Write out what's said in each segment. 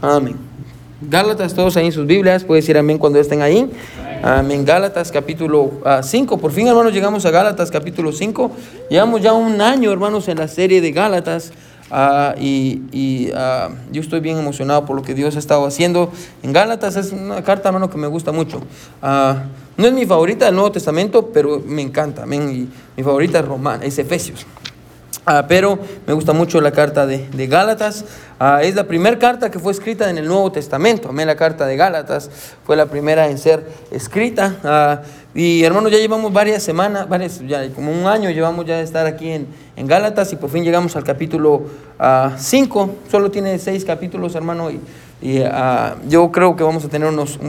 Amén. Gálatas, todos ahí en sus Biblias, puede decir amén cuando estén ahí. Amén. Gálatas capítulo 5. Por fin, hermanos, llegamos a Gálatas capítulo 5. Llevamos ya un año, hermanos, en la serie de Gálatas. Ah, y, ah, yo estoy bien emocionado por lo que Dios ha estado haciendo en Gálatas. Es una carta, hermano, que me gusta mucho. Ah, no es mi favorita del Nuevo Testamento, pero me encanta. Amén. mi favorita es Román, es Efesios. Pero me gusta mucho la carta de, de Gálatas. es la primera carta que fue escrita en el Nuevo Testamento. Amén. La carta de Gálatas fue la primera en ser escrita. y hermanos, ya llevamos varias semanas, varias, ya como un año llevamos ya de estar aquí en, en Gálatas y por fin llegamos al capítulo 5. solo tiene seis capítulos, hermano. Y, yo creo que vamos a tener unos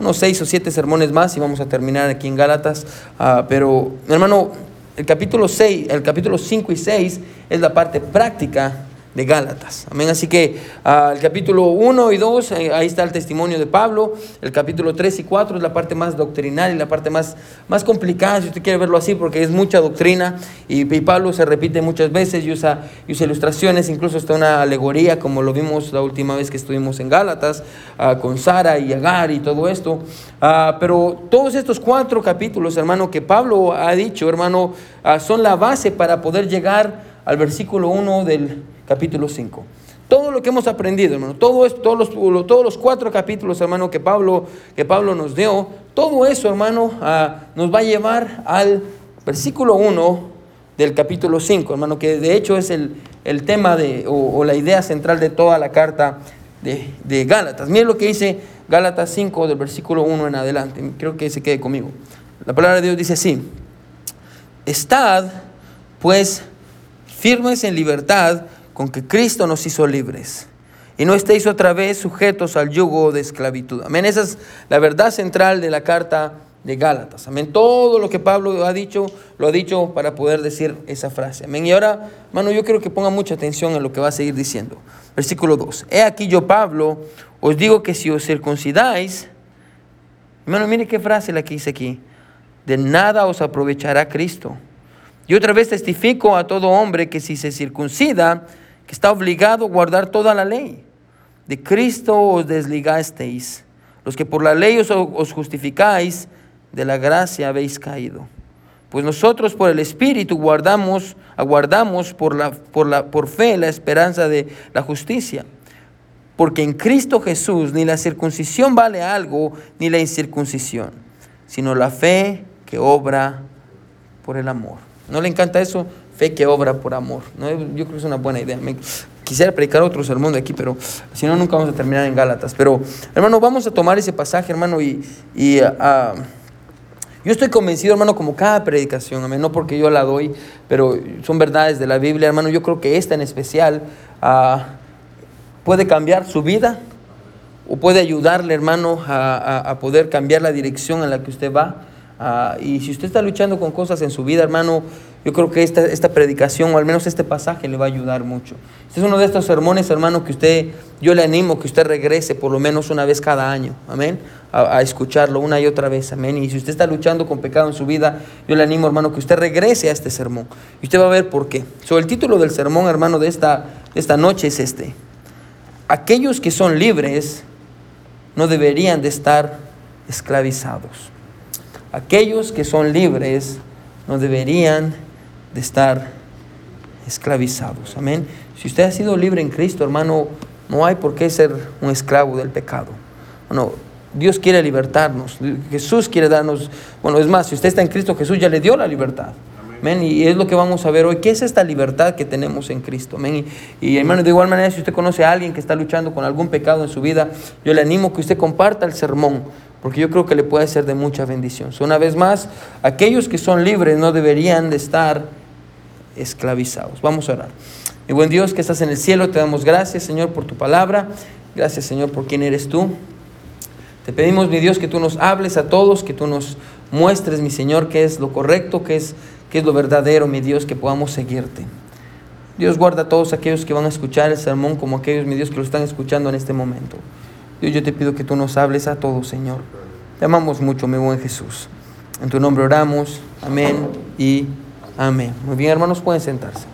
unos seis o siete sermones más y vamos a terminar aquí en Gálatas. Ah, pero, hermano, el capítulo 6, el capítulo 5 y 6 es la parte práctica de Gálatas. Amén. Así que uh, el capítulo 1 y 2, eh, ahí está el testimonio de Pablo. El capítulo 3 y 4 es la parte más doctrinal y la parte más, más complicada, si usted quiere verlo así, porque es mucha doctrina. Y, Pablo se repite muchas veces y usa, usa, ilustraciones, incluso está una alegoría, como lo vimos la última vez que estuvimos en Gálatas, uh, con Sara y Agar y todo esto. Uh, pero todos estos cuatro capítulos, hermano, que Pablo ha dicho, hermano, son la base para poder llegar al versículo 1 del capítulo 5. Todo lo que hemos aprendido, hermano, todo todos, los, todos los cuatro capítulos, hermano, que Pablo, que Pablo nos dio, todo eso, hermano, ah, nos va a llevar al versículo 1 del capítulo 5, hermano, que de hecho es el, el tema de, o, la idea central de toda la carta de, de Gálatas. Miren lo que dice Gálatas 5 del versículo 1 en adelante. Creo que se quede conmigo. La palabra de Dios dice así, estad pues firmes en libertad con que Cristo nos hizo libres. Y no estéis otra vez sujetos al yugo de esclavitud. Amén. Esa es la verdad central de la carta de Gálatas. Amén. Todo lo que Pablo ha dicho, lo ha dicho para poder decir esa frase. Amén. Y ahora, hermano, yo quiero que ponga mucha atención en lo que va a seguir diciendo. Versículo 2. He aquí yo, Pablo, os digo que si os circuncidáis, hermano, mire qué frase la que dice aquí. De nada os aprovechará Cristo. Y otra vez testifico a todo hombre que si se circuncida, que está obligado a guardar toda la ley. De Cristo os desligasteis. Los que por la ley os, justificáis, de la gracia habéis caído. Pues nosotros por el Espíritu guardamos, aguardamos por, la, por, la, por fe la esperanza de la justicia. Porque en Cristo Jesús ni la circuncisión vale algo, ni la incircuncisión, sino la fe que obra por el amor. ¿No le encanta eso? Fe que obra por amor. ¿no? Yo creo que es una buena idea. quisiera predicar otro sermón de aquí, pero si no, nunca vamos a terminar en Gálatas. Pero, hermano, vamos a tomar ese pasaje, hermano, y, y ah, yo estoy convencido, hermano, como cada predicación, no porque yo la doy, pero son verdades de la Biblia, hermano. Yo creo que esta en especial uh, puede cambiar su vida o puede ayudarle, hermano, a, a poder cambiar la dirección en la que usted va. Ah, y si usted está luchando con cosas en su vida, hermano, yo creo que esta, esta predicación o al menos este pasaje le va a ayudar mucho. Este es uno de estos sermones, hermano, que usted, yo le animo que usted regrese por lo menos una vez cada año, amén, a, escucharlo una y otra vez, amén. Y si usted está luchando con pecado en su vida, yo le animo, hermano, que usted regrese a este sermón. Y usted va a ver por qué. So, el título del sermón, hermano, de esta, de esta noche es este. Aquellos que son libres no deberían de estar esclavizados. Aquellos que son libres no deberían de estar esclavizados. Amén. Si usted ha sido libre en Cristo, hermano, no hay por qué ser un esclavo del pecado. Bueno, Dios quiere libertarnos. Jesús quiere darnos, bueno, es más, si usted está en Cristo, Jesús ya le dio la libertad. Amén. Y es lo que vamos a ver hoy. ¿Qué es esta libertad que tenemos en Cristo? Amén. Y, y, hermano, de igual manera, si usted conoce a alguien que está luchando con algún pecado en su vida, yo le animo que usted comparta el sermón porque yo creo que le puede ser de mucha bendición. una vez más, aquellos que son libres no deberían de estar esclavizados. Vamos a orar. Mi buen Dios que estás en el cielo, te damos gracias, Señor, por tu palabra. Gracias, Señor, por quién eres tú. Te pedimos, mi Dios, que tú nos hables a todos, que tú nos muestres, mi Señor, qué es lo correcto, qué es, qué es lo verdadero, mi Dios, que podamos seguirte. Dios guarda a todos aquellos que van a escuchar el sermón como aquellos, mi Dios, que lo están escuchando en este momento. Dios, yo te pido que tú nos hables a todos, Señor. Te amamos mucho, mi buen Jesús. En tu nombre oramos. Amén y amén. Muy bien, hermanos, pueden sentarse.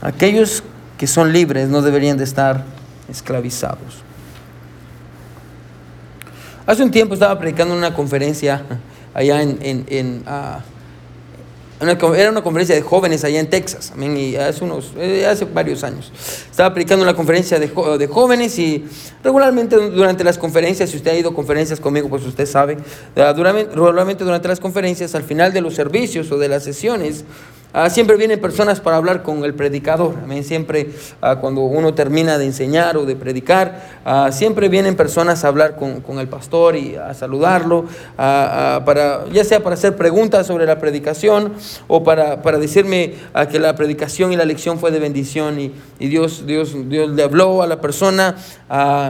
Aquellos que son libres no deberían de estar esclavizados. Hace un tiempo estaba predicando en una conferencia allá en, ah, era una conferencia de jóvenes allá en Texas, y hace, unos, eh, hace varios años. Estaba predicando una conferencia de, de, jóvenes y regularmente durante las conferencias, si usted ha ido a conferencias conmigo, pues usted sabe, ah, regularmente durante las conferencias, al final de los servicios o de las sesiones, Ah, siempre vienen personas para hablar con el predicador. Siempre ah, cuando uno termina de enseñar o de predicar, ah, siempre vienen personas a hablar con, el pastor y a saludarlo, para, ya sea para hacer preguntas sobre la predicación o para, para decirme que la predicación y la lección fue de bendición y, Dios, Dios, Dios le habló a la persona.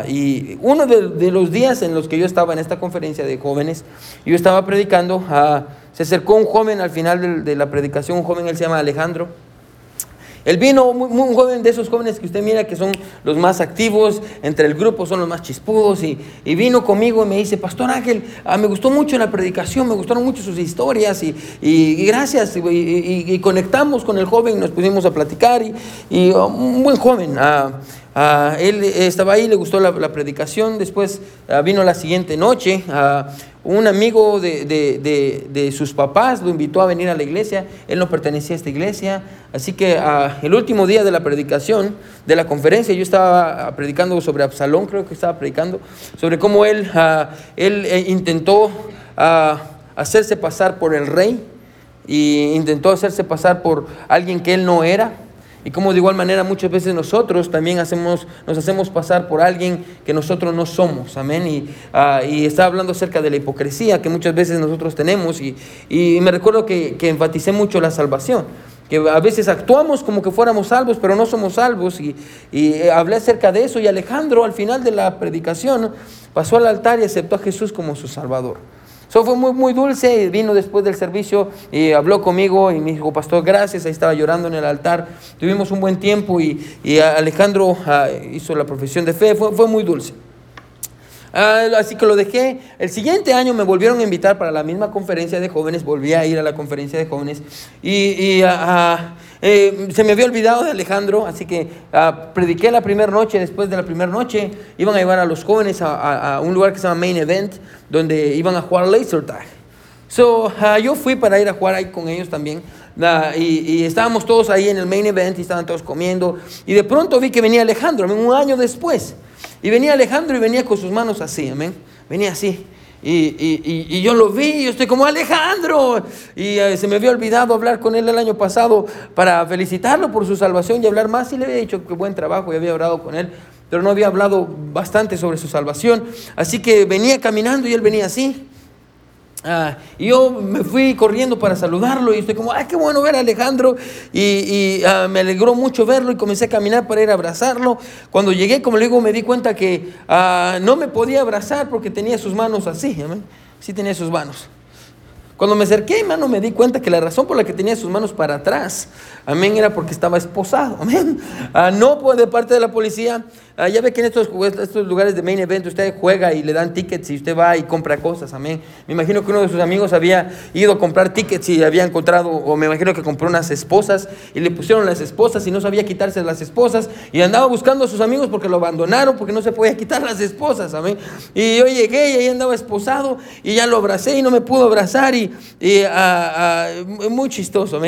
y uno de, de, los días en los que yo estaba en esta conferencia de jóvenes, yo estaba predicando. Se acercó un joven al final de, la predicación, un joven, él se llama Alejandro. Él vino, un joven de esos jóvenes que usted mira que son los más activos, entre el grupo son los más chispudos, y, vino conmigo y me dice, Pastor Ángel, ah, me gustó mucho la predicación, me gustaron mucho sus historias, y, gracias, y, conectamos con el joven, nos pusimos a platicar, y, oh, un buen joven. Ah, él estaba ahí, le gustó la, predicación, después ah, vino la siguiente noche un amigo de, sus papás lo invitó a venir a la iglesia, él no pertenecía a esta iglesia, así que ah, el último día de la predicación, de la conferencia, yo estaba ah, predicando sobre Absalón, creo que estaba predicando, sobre cómo él, ah, él eh, intentó hacerse pasar por el rey y intentó hacerse pasar por alguien que él no era. Y como de igual manera muchas veces nosotros también hacemos, nos hacemos pasar por alguien que nosotros no somos. Amén. Y, uh, y estaba hablando acerca de la hipocresía que muchas veces nosotros tenemos. Y, y me recuerdo que, que enfaticé mucho la salvación que a veces actuamos como que fuéramos salvos, pero no somos salvos. Y, y, hablé acerca de eso y Alejandro al final de la predicación pasó al altar y aceptó a Jesús como su Salvador. Eso fue muy, muy dulce. Vino después del servicio y habló conmigo y me dijo, pastor, gracias. Ahí estaba llorando en el altar. Tuvimos un buen tiempo y, y Alejandro ah, hizo la profesión de fe. Fue, fue muy dulce. Ah, así que lo dejé. El siguiente año me volvieron a invitar para la misma conferencia de jóvenes. Volví a ir a la conferencia de jóvenes. Y, y ah, eh, se me había olvidado de Alejandro, así que uh, prediqué la primera noche. Después de la primera noche, iban a llevar a los jóvenes a, un lugar que se llama Main Event, donde iban a jugar laser tag. So, uh, yo fui para ir a jugar ahí con ellos también. Y, y, estábamos todos ahí en el main event y estaban todos comiendo. Y de pronto vi que venía Alejandro, un año después. Y venía Alejandro y venía con sus manos así, amén. Venía así. Y, yo lo vi, yo estoy como Alejandro. Y eh, se me había olvidado hablar con él el año pasado para felicitarlo por su salvación y hablar más. Y le había dicho que buen trabajo y había orado con él, pero no había hablado bastante sobre su salvación. Así que venía caminando y él venía así. Ah, y yo me fui corriendo para saludarlo y estoy como, ay, qué bueno ver a Alejandro. Y, ah, me alegró mucho verlo y comencé a caminar para ir a abrazarlo. Cuando llegué, como le digo, me di cuenta que ah, no me podía abrazar porque tenía sus manos así. Sí tenía sus manos. Cuando me acerqué, hermano, me di cuenta que la razón por la que tenía sus manos para atrás, amén, era porque estaba esposado, amén. no de parte de la policía, Ah, ya ve que en estos, estos lugares de main event usted juega y le dan tickets y usted va y compra cosas, amén. Me imagino que uno de sus amigos había ido a comprar tickets y había encontrado, o me imagino que compró unas esposas y le pusieron las esposas y no sabía quitarse las esposas y andaba buscando a sus amigos porque lo abandonaron porque no se podía quitar las esposas, amén. Y yo llegué y ahí andaba esposado y ya lo abracé y no me pudo abrazar y, y ah, ah, muy chistoso,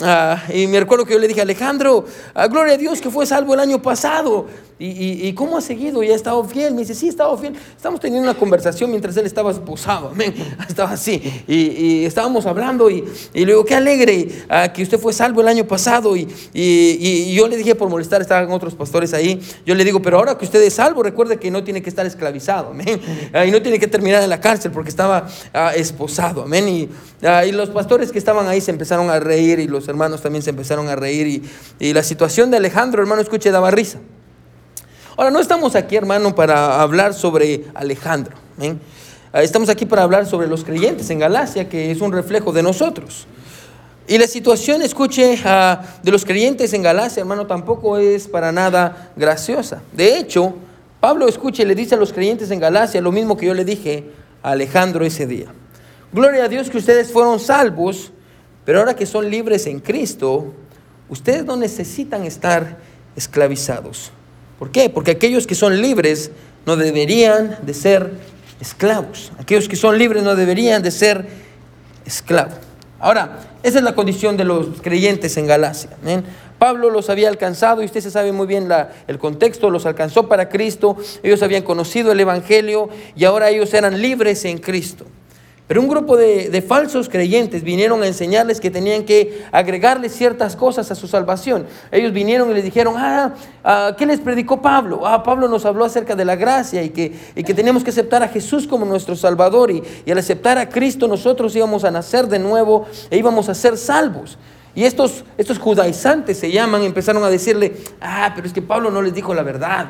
amén. y me recuerdo que yo le dije, Alejandro, gloria a Dios que fue salvo el año pasado. ¿Y, cómo ha seguido? ¿Y ha estado fiel? Me dice, sí, he estado fiel. Estamos teniendo una conversación mientras él estaba esposado. Amén. Estaba así. Y, estábamos hablando y, le digo, qué alegre ah, que usted fue salvo el año pasado. Y, yo le dije por molestar, estaban otros pastores ahí. Yo le digo, pero ahora que usted es salvo, recuerde que no tiene que estar esclavizado. Amén. Y no tiene que terminar en la cárcel porque estaba esposado. Amén. Y, los pastores que estaban ahí se empezaron a reír y los hermanos también se empezaron a reír. Y, la situación de Alejandro, hermano, escuche, daba risa. Ahora, no estamos aquí, hermano, para hablar sobre Alejandro. Ah, estamos aquí para hablar sobre los creyentes en Galacia, que es un reflejo de nosotros. Y la situación, escuche, ah, de los creyentes en Galacia, hermano, tampoco es para nada graciosa. De hecho, Pablo, escuche, le dice a los creyentes en Galacia lo mismo que yo le dije a Alejandro ese día. Gloria a Dios que ustedes fueron salvos, pero ahora que son libres en Cristo, ustedes no necesitan estar esclavizados. ¿Por qué? Porque aquellos que son libres no deberían de ser esclavos. Aquellos que son libres no deberían de ser esclavos. Ahora, esa es la condición de los creyentes en Galacia. Pablo los había alcanzado y usted se sabe muy bien el contexto, los alcanzó para Cristo, ellos habían conocido el Evangelio y ahora ellos eran libres en Cristo. Pero un grupo de, falsos creyentes vinieron a enseñarles que tenían que agregarles ciertas cosas a su salvación. Ellos vinieron y les dijeron, ah, ah ¿qué les predicó Pablo? Ah, Pablo nos habló acerca de la gracia y que, y que teníamos que aceptar a Jesús como nuestro Salvador y, y al aceptar a Cristo nosotros íbamos a nacer de nuevo e íbamos a ser salvos. Y estos, estos judaizantes se llaman, empezaron a decirle, ah, pero es que Pablo no les dijo la verdad.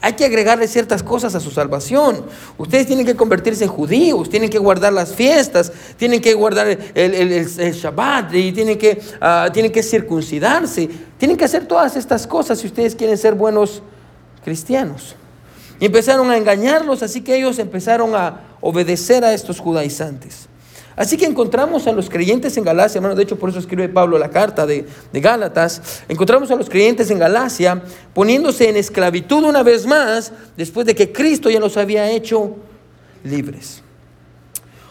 Hay que agregarle ciertas cosas a su salvación. Ustedes tienen que convertirse en judíos, tienen que guardar las fiestas, tienen que guardar el, Shabbat y tienen que, ah, tienen que circuncidarse. Tienen que hacer todas estas cosas si ustedes quieren ser buenos cristianos. Y empezaron a engañarlos, así que ellos empezaron a obedecer a estos judaizantes. Así que encontramos a los creyentes en Galacia, hermano, de hecho por eso escribe Pablo la carta de, de Gálatas, encontramos a los creyentes en Galacia poniéndose en esclavitud una vez más, después de que Cristo ya los había hecho libres.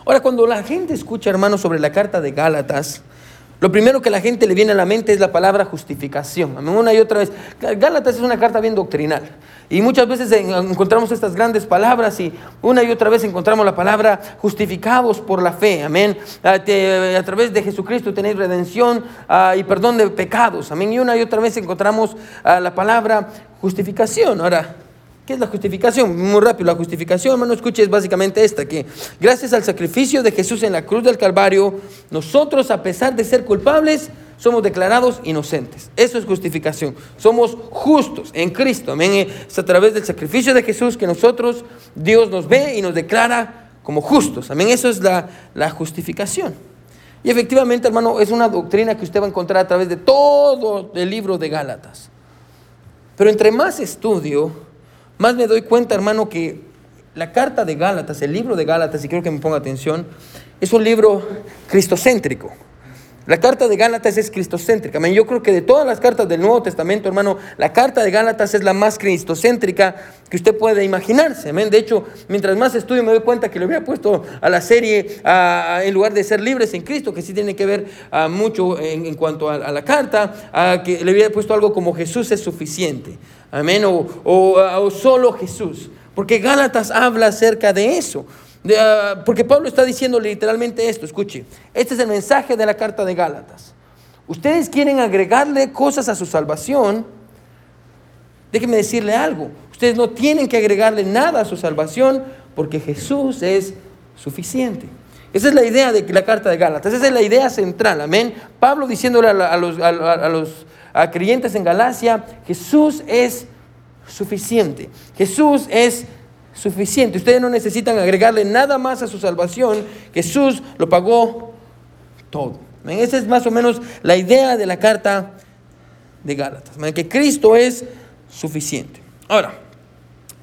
Ahora, cuando la gente escucha, hermano, sobre la carta de Gálatas, lo primero que a la gente le viene a la mente es la palabra justificación. Una y otra vez. Gálatas es una carta bien doctrinal. Y muchas veces encontramos estas grandes palabras y una y otra vez encontramos la palabra justificados por la fe. Amén. A, través de Jesucristo tenéis redención ah, y perdón de pecados. Amén. Y una y otra vez encontramos ah, la palabra justificación. Ahora, ¿Qué es la justificación? Muy rápido, la justificación, hermano, escuche, es básicamente esta, que gracias al sacrificio de Jesús en la cruz del Calvario, nosotros, a pesar de ser culpables, somos declarados inocentes. Eso es justificación. Somos justos en Cristo. Amén. Es a través del sacrificio de Jesús que nosotros, Dios nos ve y nos declara como justos. Amén. Eso es la, la justificación. Y efectivamente, hermano, es una doctrina que usted va a encontrar a través de todo el libro de Gálatas. Pero entre más estudio, más me doy cuenta, hermano, que la carta de Gálatas, el libro de Gálatas, y quiero que me ponga atención, es un libro cristocéntrico. La carta de Gálatas es cristocéntrica. Yo creo que de todas las cartas del Nuevo Testamento, hermano, la carta de Gálatas es la más cristocéntrica que usted puede imaginarse. De hecho, mientras más estudio me doy cuenta que le hubiera puesto a la serie, en lugar de ser libres en Cristo, que sí tiene que ver mucho en, cuanto a, la carta, que le hubiera puesto algo como Jesús es suficiente. Amén. O, solo Jesús. Porque Gálatas habla acerca de eso. Ah, porque Pablo está diciendo literalmente esto. Escuche. Este es el mensaje de la carta de Gálatas. Ustedes quieren agregarle cosas a su salvación. Déjenme decirle algo. Ustedes no tienen que agregarle nada a su salvación porque Jesús es suficiente. Esa es la idea de la carta de Gálatas. Esa es la idea central. Amén. Pablo diciéndole a, los, a los creyentes en Galacia, Jesús es suficiente. Jesús es suficiente. Ustedes no necesitan agregarle nada más a su salvación. Jesús lo pagó todo. Esa es más o menos la idea de la carta de Gálatas. Que Cristo es suficiente. Ahora,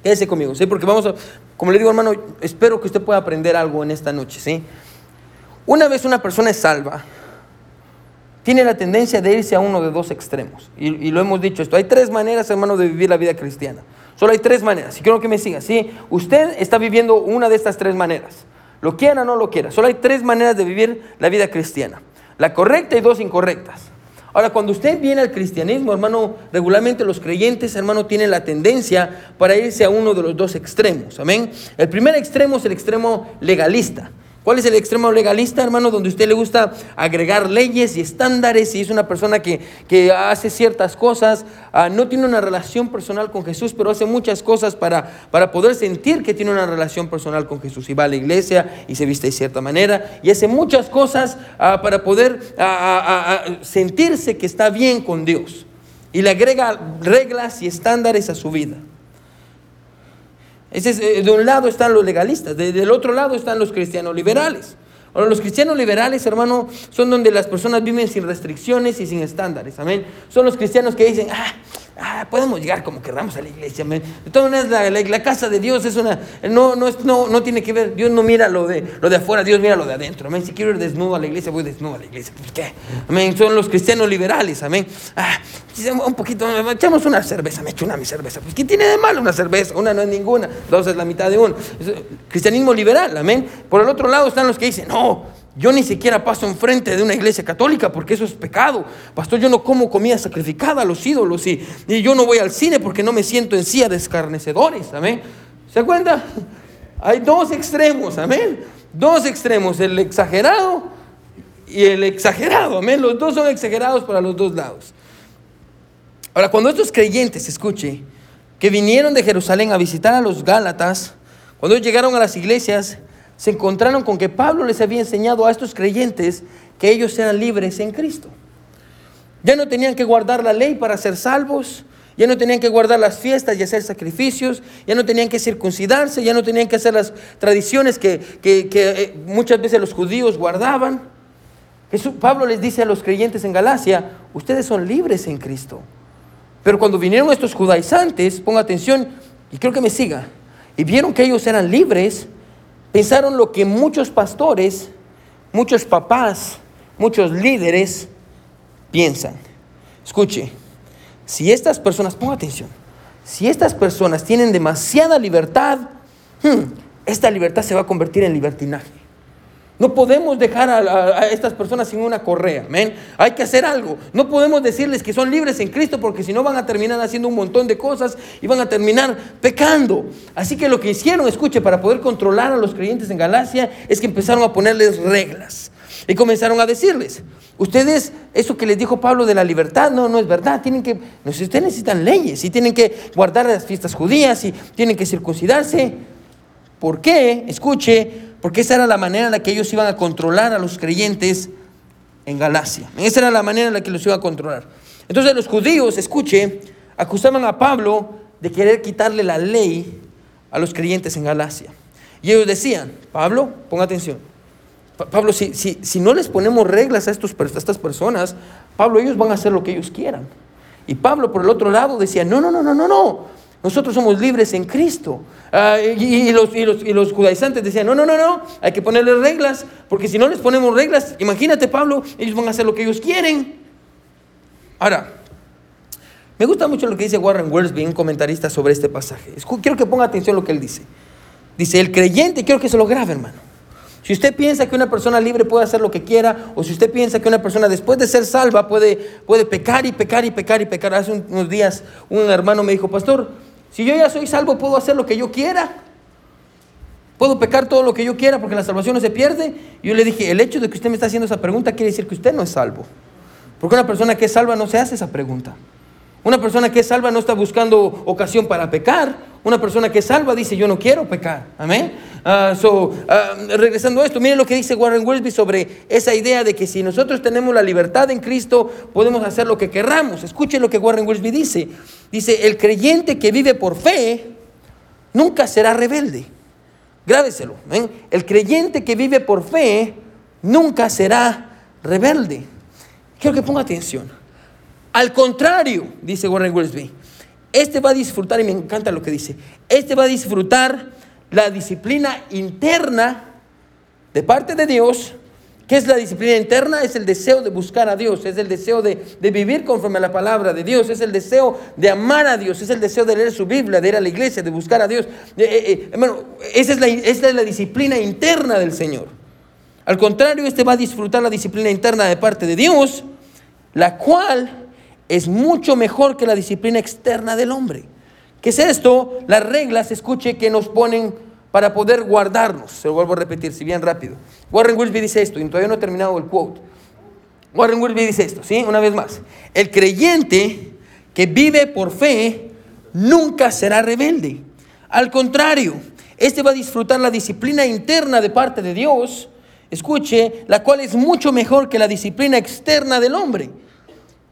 quédese conmigo, ¿sí? Porque vamos a, como le digo hermano, espero que usted pueda aprender algo en esta noche, ¿sí? Una vez una persona es salva, tiene la tendencia de irse a uno de dos extremos. Y, lo hemos dicho esto. Hay tres maneras, hermano, de vivir la vida cristiana. Solo hay tres maneras. Y quiero que me siga. ¿sí? Usted está viviendo una de estas tres maneras. Lo quiera o no lo quiera. Solo hay tres maneras de vivir la vida cristiana. La correcta y dos incorrectas. Ahora, cuando usted viene al cristianismo, hermano, regularmente los creyentes, hermano, tienen la tendencia para irse a uno de los dos extremos. Amén. El primer extremo es el extremo legalista. ¿Cuál es el extremo legalista, hermano? Donde a usted le gusta agregar leyes y estándares y es una persona que, hace ciertas cosas, ah, no tiene una relación personal con Jesús, pero hace muchas cosas para, para poder sentir que tiene una relación personal con Jesús. Y va a la iglesia y se viste de cierta manera y hace muchas cosas ah, para poder ah, sentirse que está bien con Dios. Y le agrega reglas y estándares a su vida. Eh, de un lado están los legalistas, del otro lado están los cristianos liberales. Ahora, los cristianos liberales, hermano, son donde las personas viven sin restricciones y sin estándares. Amén. Son los cristianos que dicen, ah, ah, podemos llegar como querramos a la iglesia. De todas maneras, la, casa de Dios es una, no, no, no, no tiene que ver, Dios no mira lo de, lo de afuera, Dios mira lo de adentro. Amén. Si quiero ir desnudo a la iglesia, voy desnudo a la iglesia. ¿Por qué? Amén. Son los cristianos liberales. Amén. Ah, un poquito, echamos una cerveza, me echo una mi cerveza. Pues, ¿qué tiene de malo una cerveza? Una no es ninguna, dos es la mitad de uno. cristianismo liberal, amén. Por el otro lado están los que dicen, no, yo ni siquiera paso enfrente de una iglesia católica porque eso es pecado. Pastor, yo no como comida sacrificada a los ídolos y, yo no voy al cine porque no me siento en silla de escarnecedores. Amén. ¿Se cuenta? Hay dos extremos, amén. Dos extremos, el exagerado y el exagerado, amén. Los dos son exagerados para los dos lados. Ahora, cuando estos creyentes, escuche, que vinieron de Jerusalén a visitar a los Gálatas, cuando llegaron a las iglesias, se encontraron con que Pablo les había enseñado a estos creyentes que ellos eran libres en Cristo. Ya no tenían que guardar la ley para ser salvos, ya no tenían que guardar las fiestas y hacer sacrificios, ya no tenían que circuncidarse, ya no tenían que hacer las tradiciones que, eh, muchas veces los judíos guardaban. Pablo les dice a los creyentes en Galacia, ustedes son libres en Cristo. Pero cuando vinieron estos judaizantes, ponga atención y creo que me siga, y vieron que ellos eran libres, pensaron lo que muchos pastores, muchos papás, muchos líderes piensan. Escuche, si estas personas, ponga atención, si estas personas tienen demasiada libertad, hmm, esta libertad se va a convertir en libertinaje. No podemos dejar a, estas personas sin una correa. Hay que hacer algo. No podemos decirles que son libres en Cristo porque si no van a terminar haciendo un montón de cosas y van a terminar pecando. Así que lo que hicieron, escuche, para poder controlar a los creyentes en Galacia es que empezaron a ponerles reglas y comenzaron a decirles, ustedes, eso que les dijo Pablo de la libertad, no, no es verdad, tienen que, ustedes necesitan leyes y tienen que guardar las fiestas judías y tienen que circuncidarse. ¿Por qué? Escuche, porque esa era la manera en la que ellos iban a controlar a los creyentes en Galacia. Esa era la manera en la que los iban a controlar. Entonces los judíos, escuche, acusaban a Pablo de querer quitarle la ley a los creyentes en Galacia. Y ellos decían, Pablo, ponga atención. Pablo, si, si, si no les ponemos reglas a, estos, a estas personas, Pablo, ellos van a hacer lo que ellos quieran. Y Pablo, por el otro lado, decía, no, no, no, no, no, no. Nosotros somos libres en Cristo. Ah, y, los, judaizantes decían, no, no, no, no, hay que ponerles reglas, porque si no les ponemos reglas, imagínate Pablo, ellos van a hacer lo que ellos quieren. Ahora, me gusta mucho lo que dice Warren Wiersbe, un comentarista sobre este pasaje. Quiero que ponga atención a lo que él dice. Dice, el creyente, quiero que se lo grabe, hermano. Si usted piensa que una persona libre puede hacer lo que quiera, o si usted piensa que una persona después de ser salva puede, puede pecar y pecar y pecar y pecar. Hace unos días un hermano me dijo, pastor, si yo ya soy salvo, puedo hacer lo que yo quiera. Puedo pecar todo lo que yo quiera porque la salvación no se pierde. Yo le dije, el hecho de que usted me está haciendo esa pregunta quiere decir que usted no es salvo. Porque una persona que es salva no se hace esa pregunta. Una persona que es salva no está buscando ocasión para pecar. Una persona que es salva dice, yo no quiero pecar. Amén. Ah, ah, regresando a esto, miren lo que dice Warren Wilby sobre esa idea de que si nosotros tenemos la libertad en Cristo, podemos hacer lo que querramos. Escuchen lo que Warren Wilby dice. Dice, el creyente que vive por fe nunca será rebelde. Grábeselo. El creyente que vive por fe nunca será rebelde. Quiero que ponga atención. Al contrario, dice Warren Wiersbe, este va a disfrutar, y me encanta lo que dice, este va a disfrutar la disciplina interna de parte de Dios. ¿Qué es la disciplina interna? Es el deseo de buscar a Dios, es el deseo de, vivir conforme a la palabra de Dios, es el deseo de amar a Dios, es el deseo de leer su Biblia, de ir a la iglesia, de buscar a Dios. Eh, eh, eh, esa, es la, esa es la disciplina interna del Señor. Al contrario, este va a disfrutar la disciplina interna de parte de Dios, la cual es mucho mejor que la disciplina externa del hombre. ¿Qué es esto? Las reglas, escuche, que nos ponen para poder guardarnos. Se lo vuelvo a repetir, si bien rápido. Warren Wilby dice esto, y todavía no he terminado el quote. Warren Wilby dice esto, ¿sí? Una vez más. El creyente que vive por fe nunca será rebelde. Al contrario, este va a disfrutar la disciplina interna de parte de Dios, escuche, la cual es mucho mejor que la disciplina externa del hombre.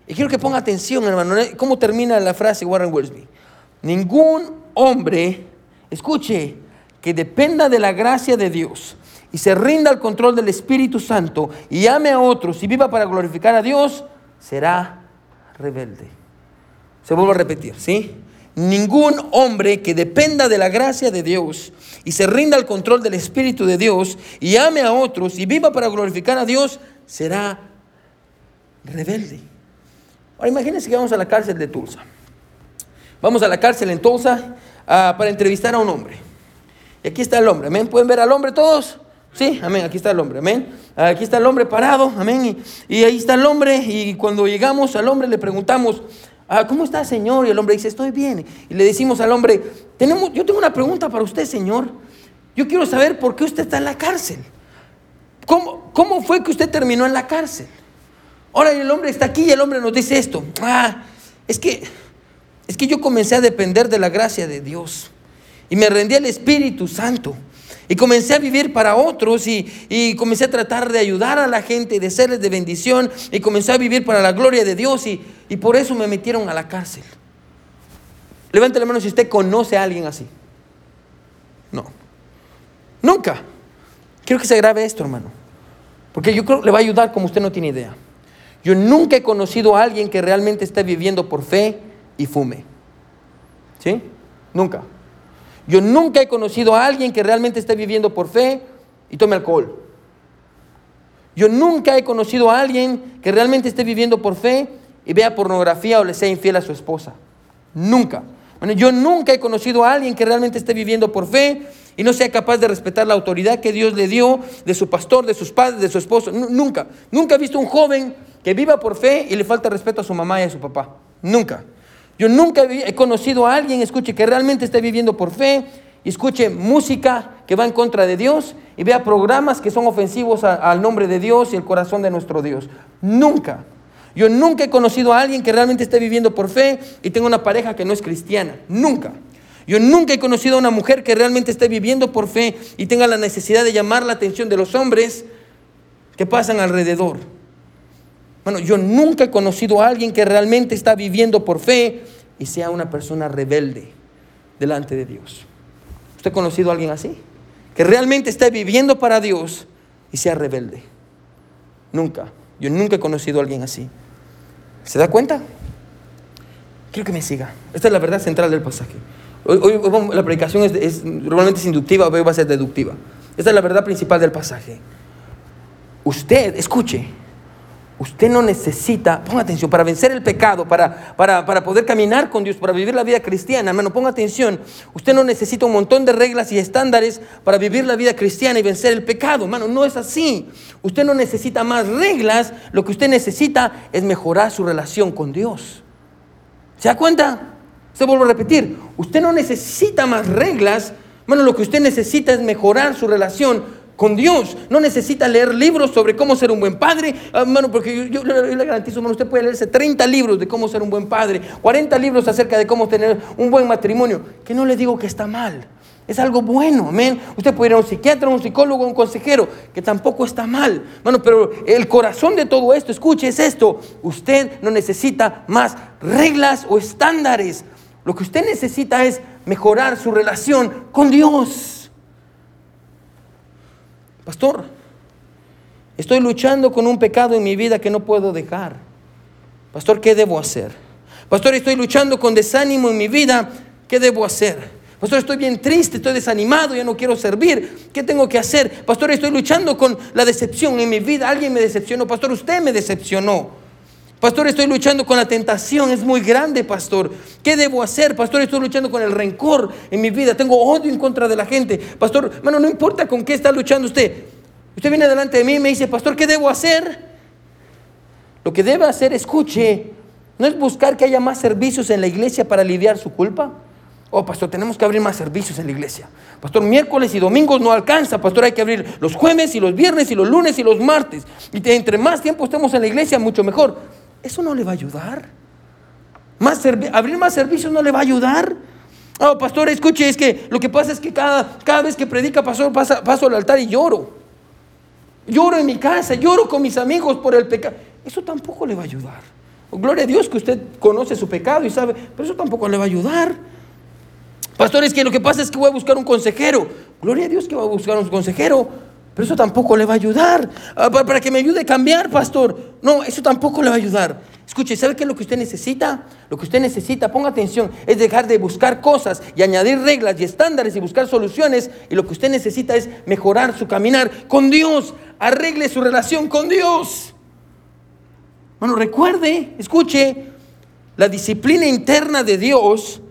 Y quiero que ponga atención, hermano, cómo termina la frase Warren Wiersbe. Ningún hombre, escuche, que dependa de la gracia de Dios y se rinda al control del Espíritu Santo y ame a otros y viva para glorificar a Dios, será rebelde. Se vuelvo a repetir, ¿sí? Ningún hombre que dependa de la gracia de Dios y se rinda al control del Espíritu de Dios y ame a otros y viva para glorificar a Dios será rebelde. Ahora imagínense que vamos a la cárcel de Tulsa. Vamos a la cárcel en Tulsa ah, para entrevistar a un hombre. Y aquí está el hombre, amén. ¿Pueden ver al hombre todos? Sí, amén, aquí está el hombre, amén. Aquí está el hombre parado, amén. Y, ahí está el hombre y cuando llegamos al hombre le preguntamos, ah, ¿cómo está señor? Y el hombre dice, estoy bien. Y le decimos al hombre, tenemos, yo tengo una pregunta para usted señor. Yo quiero saber por qué usted está en la cárcel. ¿Cómo, cómo fue que usted terminó en la cárcel? Ahora el hombre está aquí y el hombre nos dice esto. Ah, es que, es que yo comencé a depender de la gracia de Dios. Y me rendí al Espíritu Santo. Y comencé a vivir para otros y, y, comencé a tratar de ayudar a la gente, de serles de bendición. Y comencé a vivir para la gloria de Dios y, y por eso me metieron a la cárcel. Levante la mano si usted conoce a alguien así. No. Nunca. Quiero que se grabe esto, hermano. Porque yo creo que le va a ayudar como usted no tiene idea. Yo nunca he conocido a alguien que realmente esté viviendo por fe y fume. ¿Sí? Nunca. Yo nunca he conocido a alguien que realmente esté viviendo por fe y tome alcohol. Yo nunca he conocido a alguien que realmente esté viviendo por fe y vea pornografía o le sea infiel a su esposa. Nunca. Bueno, yo nunca he conocido a alguien que realmente esté viviendo por fe y no sea capaz de respetar la autoridad que Dios le dio de su pastor, de sus padres, de su esposo. Nunca. Nunca he visto un joven que viva por fe y le falta respeto a su mamá y a su papá. Nunca. Yo nunca he conocido a alguien, escuche, que realmente esté viviendo por fe y escuche música que va en contra de Dios y vea programas que son ofensivos al nombre de Dios y el corazón de nuestro Dios. Nunca. Yo nunca he conocido a alguien que realmente esté viviendo por fe y tenga una pareja que no es cristiana. Nunca. Yo nunca he conocido a una mujer que realmente esté viviendo por fe y tenga la necesidad de llamar la atención de los hombres que pasan alrededor. Bueno, yo nunca he conocido a alguien que realmente está viviendo por fe y sea una persona rebelde delante de Dios. ¿Usted ha conocido a alguien así? Que realmente está viviendo para Dios y sea rebelde. Nunca. Yo nunca he conocido a alguien así. ¿Se da cuenta? Quiero que me siga. Esta es la verdad central del pasaje. Hoy, la predicación es, normalmente es inductiva, hoy va a ser deductiva. Esta es la verdad principal del pasaje. Usted, escuche, usted no necesita, ponga atención, para vencer el pecado, para, para, para poder caminar con Dios, para vivir la vida cristiana, hermano, ponga atención, usted no necesita un montón de reglas y estándares para vivir la vida cristiana y vencer el pecado, hermano, no es así. Usted no necesita más reglas, lo que usted necesita es mejorar su relación con Dios. ¿Se da cuenta? Se vuelvo a repetir, usted no necesita más reglas, bueno, lo que usted necesita es mejorar su relación con Dios. No necesita leer libros sobre cómo ser un buen padre, hermano, porque yo, le garantizo, hermano, usted puede leerse 30 libros de cómo ser un buen padre, 40 libros acerca de cómo tener un buen matrimonio, que no le digo que está mal. Es algo bueno, amén. Usted puede ir a un psiquiatra, un psicólogo, un consejero, que tampoco está mal. Bueno, pero el corazón de todo esto, escuche, es esto. Usted no necesita más reglas o estándares. Lo que usted necesita es mejorar su relación con Dios. Pastor, estoy luchando con un pecado en mi vida que no puedo dejar. Pastor, ¿qué debo hacer? Pastor, estoy luchando con desánimo en mi vida. ¿Qué debo hacer? Pastor, estoy bien triste, estoy desanimado, ya no quiero servir. ¿Qué tengo que hacer? Pastor, estoy luchando con la decepción en mi vida. Alguien me decepcionó. Pastor, usted me decepcionó. Pastor, estoy luchando con la tentación, es muy grande, pastor. ¿Qué debo hacer? Pastor, estoy luchando con el rencor en mi vida, tengo odio en contra de la gente. Pastor, hermano, no importa con qué está luchando usted. Usted viene delante de mí y me dice, pastor, ¿qué debo hacer? Lo que debe hacer, escuche, no es buscar que haya más servicios en la iglesia para aliviar su culpa. Oh, pastor, tenemos que abrir más servicios en la iglesia. Pastor, miércoles y domingos no alcanza. Pastor, hay que abrir los jueves y los viernes y los lunes y los martes. Y entre más tiempo estemos en la iglesia, mucho mejor. Eso no le va a ayudar. Más abrir más servicios no le va a ayudar. Oh, pastor, escuche, es que lo que pasa es que cada, cada vez que predica, pastor, paso al altar y lloro. Lloro en mi casa, lloro con mis amigos por el pecado. Eso tampoco le va a ayudar. Gloria a Dios que usted conoce su pecado y sabe, pero eso tampoco le va a ayudar. Pastor, es que lo que pasa es que voy a buscar un consejero. Gloria a Dios que va a buscar un consejero. Pero eso tampoco le va a ayudar. Ah, para que me ayude a cambiar, pastor. No, eso tampoco le va a ayudar. Escuche, ¿sabe qué es lo que usted necesita? Lo que usted necesita, ponga atención, es dejar de buscar cosas y añadir reglas y estándares y buscar soluciones. Y lo que usted necesita es mejorar su caminar con Dios. Arregle su relación con Dios. Bueno, recuerde, escuche, la disciplina interna de Dios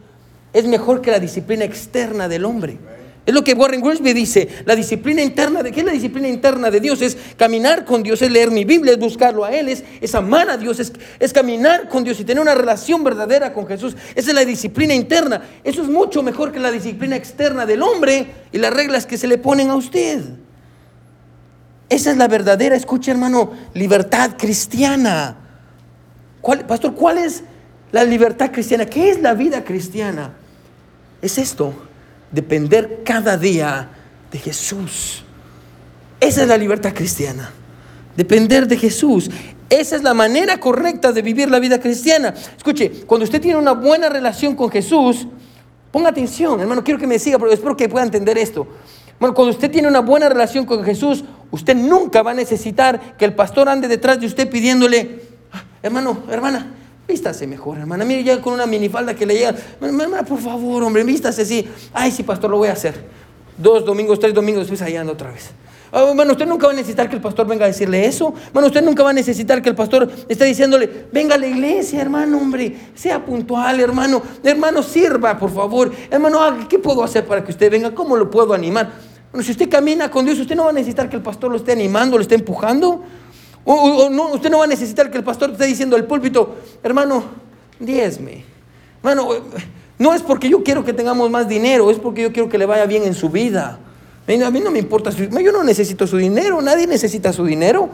es mejor que la disciplina externa del hombre. Es lo que Warren Wiersbe dice, la disciplina interna de ¿qué es la disciplina interna de Dios? Es caminar con Dios, es leer mi Biblia, es buscarlo a Él, es, amar a Dios, es, es, caminar con Dios y tener una relación verdadera con Jesús. Esa es la disciplina interna. Eso es mucho mejor que la disciplina externa del hombre y las reglas que se le ponen a usted. Esa es la verdadera, escucha hermano, libertad cristiana. pastor, ¿cuál es la libertad cristiana? ¿Qué es la vida cristiana? Es esto depender cada día de Jesús. Esa es la libertad cristiana. Depender de Jesús. Esa es la manera correcta de vivir la vida cristiana. Escuche, cuando usted tiene una buena relación con Jesús, ponga atención, hermano, quiero que me siga, pero espero que pueda entender esto. Bueno, cuando usted tiene una buena relación con Jesús, usted nunca va a necesitar que el pastor ande detrás de usted pidiéndole, ah, hermano, hermana, Vístase mejor, hermana. Mire, ya con una minifalda que le llega. Hermana, por favor, hombre, vístase así. Ay, sí, pastor, lo voy a hacer. Dos domingos, tres domingos después, ahí ando otra vez. Hermano, usted nunca va a necesitar que el pastor venga a decirle eso. Hermano, usted nunca va a necesitar que el pastor esté diciéndole, venga a la iglesia, hermano, hombre, sea puntual, hermano. Hermano, sirva, por favor. Hermano, ¿qué puedo hacer para que usted venga? ¿Cómo lo puedo animar? Bueno, si usted camina con Dios, usted no va a necesitar que el pastor lo esté animando, lo esté empujando. O, no, usted no va a necesitar que el pastor esté diciendo al púlpito, hermano, diezme. Hermano, no es porque yo quiero que tengamos más dinero, es porque yo quiero que le vaya bien en su vida. A mí no me importa, yo no necesito su dinero, nadie necesita su dinero.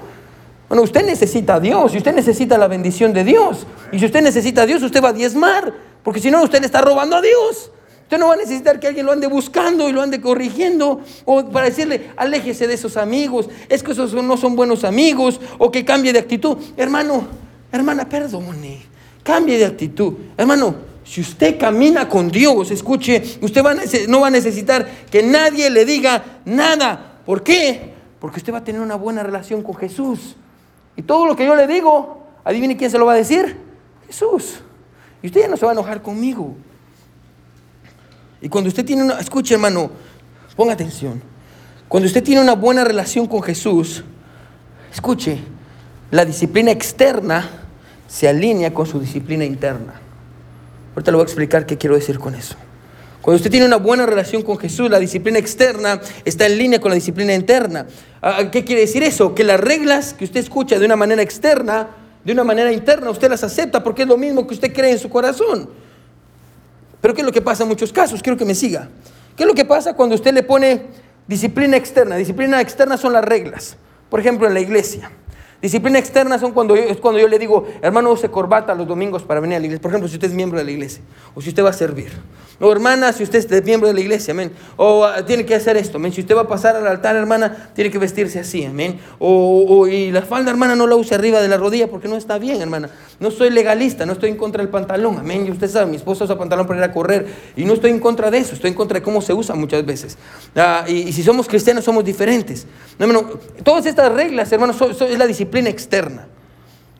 Bueno, usted necesita a Dios y usted necesita la bendición de Dios. Y si usted necesita a Dios, usted va a diezmar, porque si no, usted le está robando a Dios. Usted no va a necesitar que alguien lo ande buscando y lo ande corrigiendo o para decirle, aléjese de esos amigos, es que esos no son buenos amigos o que cambie de actitud. Hermano, hermana, perdone, cambie de actitud. Hermano, si usted camina con Dios, escuche, usted no va a necesitar que nadie le diga nada. ¿Por qué? Porque usted va a tener una buena relación con Jesús. Y todo lo que yo le digo, adivine quién se lo va a decir. Jesús. Y usted ya no se va a enojar conmigo. Y cuando usted tiene una, escuche hermano, ponga atención. Cuando usted tiene una buena relación con Jesús, escuche, la disciplina externa se alinea con su disciplina interna. Ahorita le voy a explicar qué quiero decir con eso. Cuando usted tiene una buena relación con Jesús, la disciplina externa está en línea con la disciplina interna. Ah, ¿Qué quiere decir eso? Que las reglas que usted escucha de una manera externa, de una manera interna, usted las acepta porque es lo mismo que usted cree en su corazón. Pero ¿qué es lo que pasa en muchos casos? Quiero que me siga. ¿Qué es lo que pasa cuando usted le pone disciplina externa? Disciplina externa son las reglas. Por ejemplo, en la iglesia. Disciplina externa son cuando es cuando yo le digo, hermano, use corbata los domingos para venir a la iglesia. Por ejemplo, si usted es miembro de la iglesia o si usted va a servir. O hermana, si usted es miembro de la iglesia, amén. O ah, tiene que hacer esto, amén. Si usted va a pasar al altar, hermana, tiene que vestirse así, amén. O, y la falda, hermana, no la use arriba de la rodilla porque no está bien, hermana. No soy legalista, no estoy en contra del pantalón, amén. Usted sabe, mi esposa usa pantalón para ir a correr. Y no estoy en contra de eso, estoy en contra de cómo se usa muchas veces. Ah, y, si somos cristianos, somos diferentes. No, hermano, todas estas reglas, hermano, es la disciplina externa.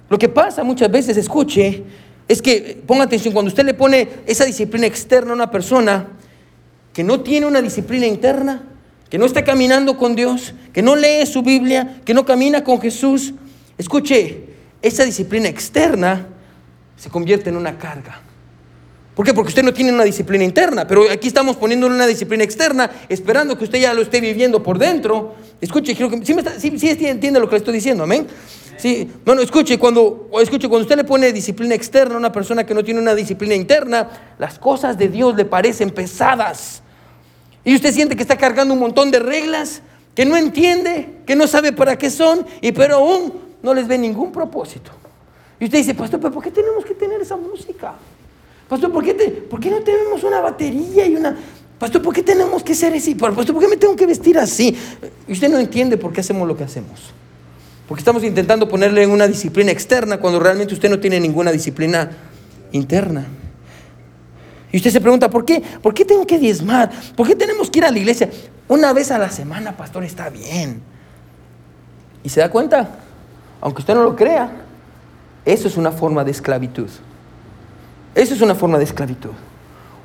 Lo que pasa muchas veces, escuche, es que, ponga atención, cuando usted le pone esa disciplina externa a una persona que no tiene una disciplina interna, que no está caminando con Dios, que no lee su Biblia, que no camina con Jesús, escuche, esa disciplina externa se convierte en una carga. ¿Por qué? Porque usted no tiene una disciplina interna, pero aquí estamos poniéndole una disciplina externa, esperando que usted ya lo esté viviendo por dentro. Escuche, creo que sí, sí entiende lo que le estoy diciendo, amén. Sí, bueno, escuche cuando, escuche, cuando usted le pone disciplina externa a una persona que no tiene una disciplina interna, las cosas de Dios le parecen pesadas. Y usted siente que está cargando un montón de reglas que no entiende, que no sabe para qué son, y pero aún no les ve ningún propósito. Y usted dice, pastor, ¿pero por qué tenemos que tener esa música? Pastor, ¿por qué, ¿por qué no tenemos una batería y una... Pastor, ¿por qué tenemos que ser así? Pastor, ¿por qué me tengo que vestir así? Y usted no entiende por qué hacemos lo que hacemos. Porque estamos intentando ponerle una disciplina externa cuando realmente usted no tiene ninguna disciplina interna. Y usted se pregunta, ¿por qué? ¿Por qué tengo que diezmar? ¿Por qué tenemos que ir a la iglesia? Una vez a la semana, pastor, está bien. ¿Y se da cuenta? Aunque usted no lo crea, Eso es una forma de esclavitud. Eso es una forma de esclavitud.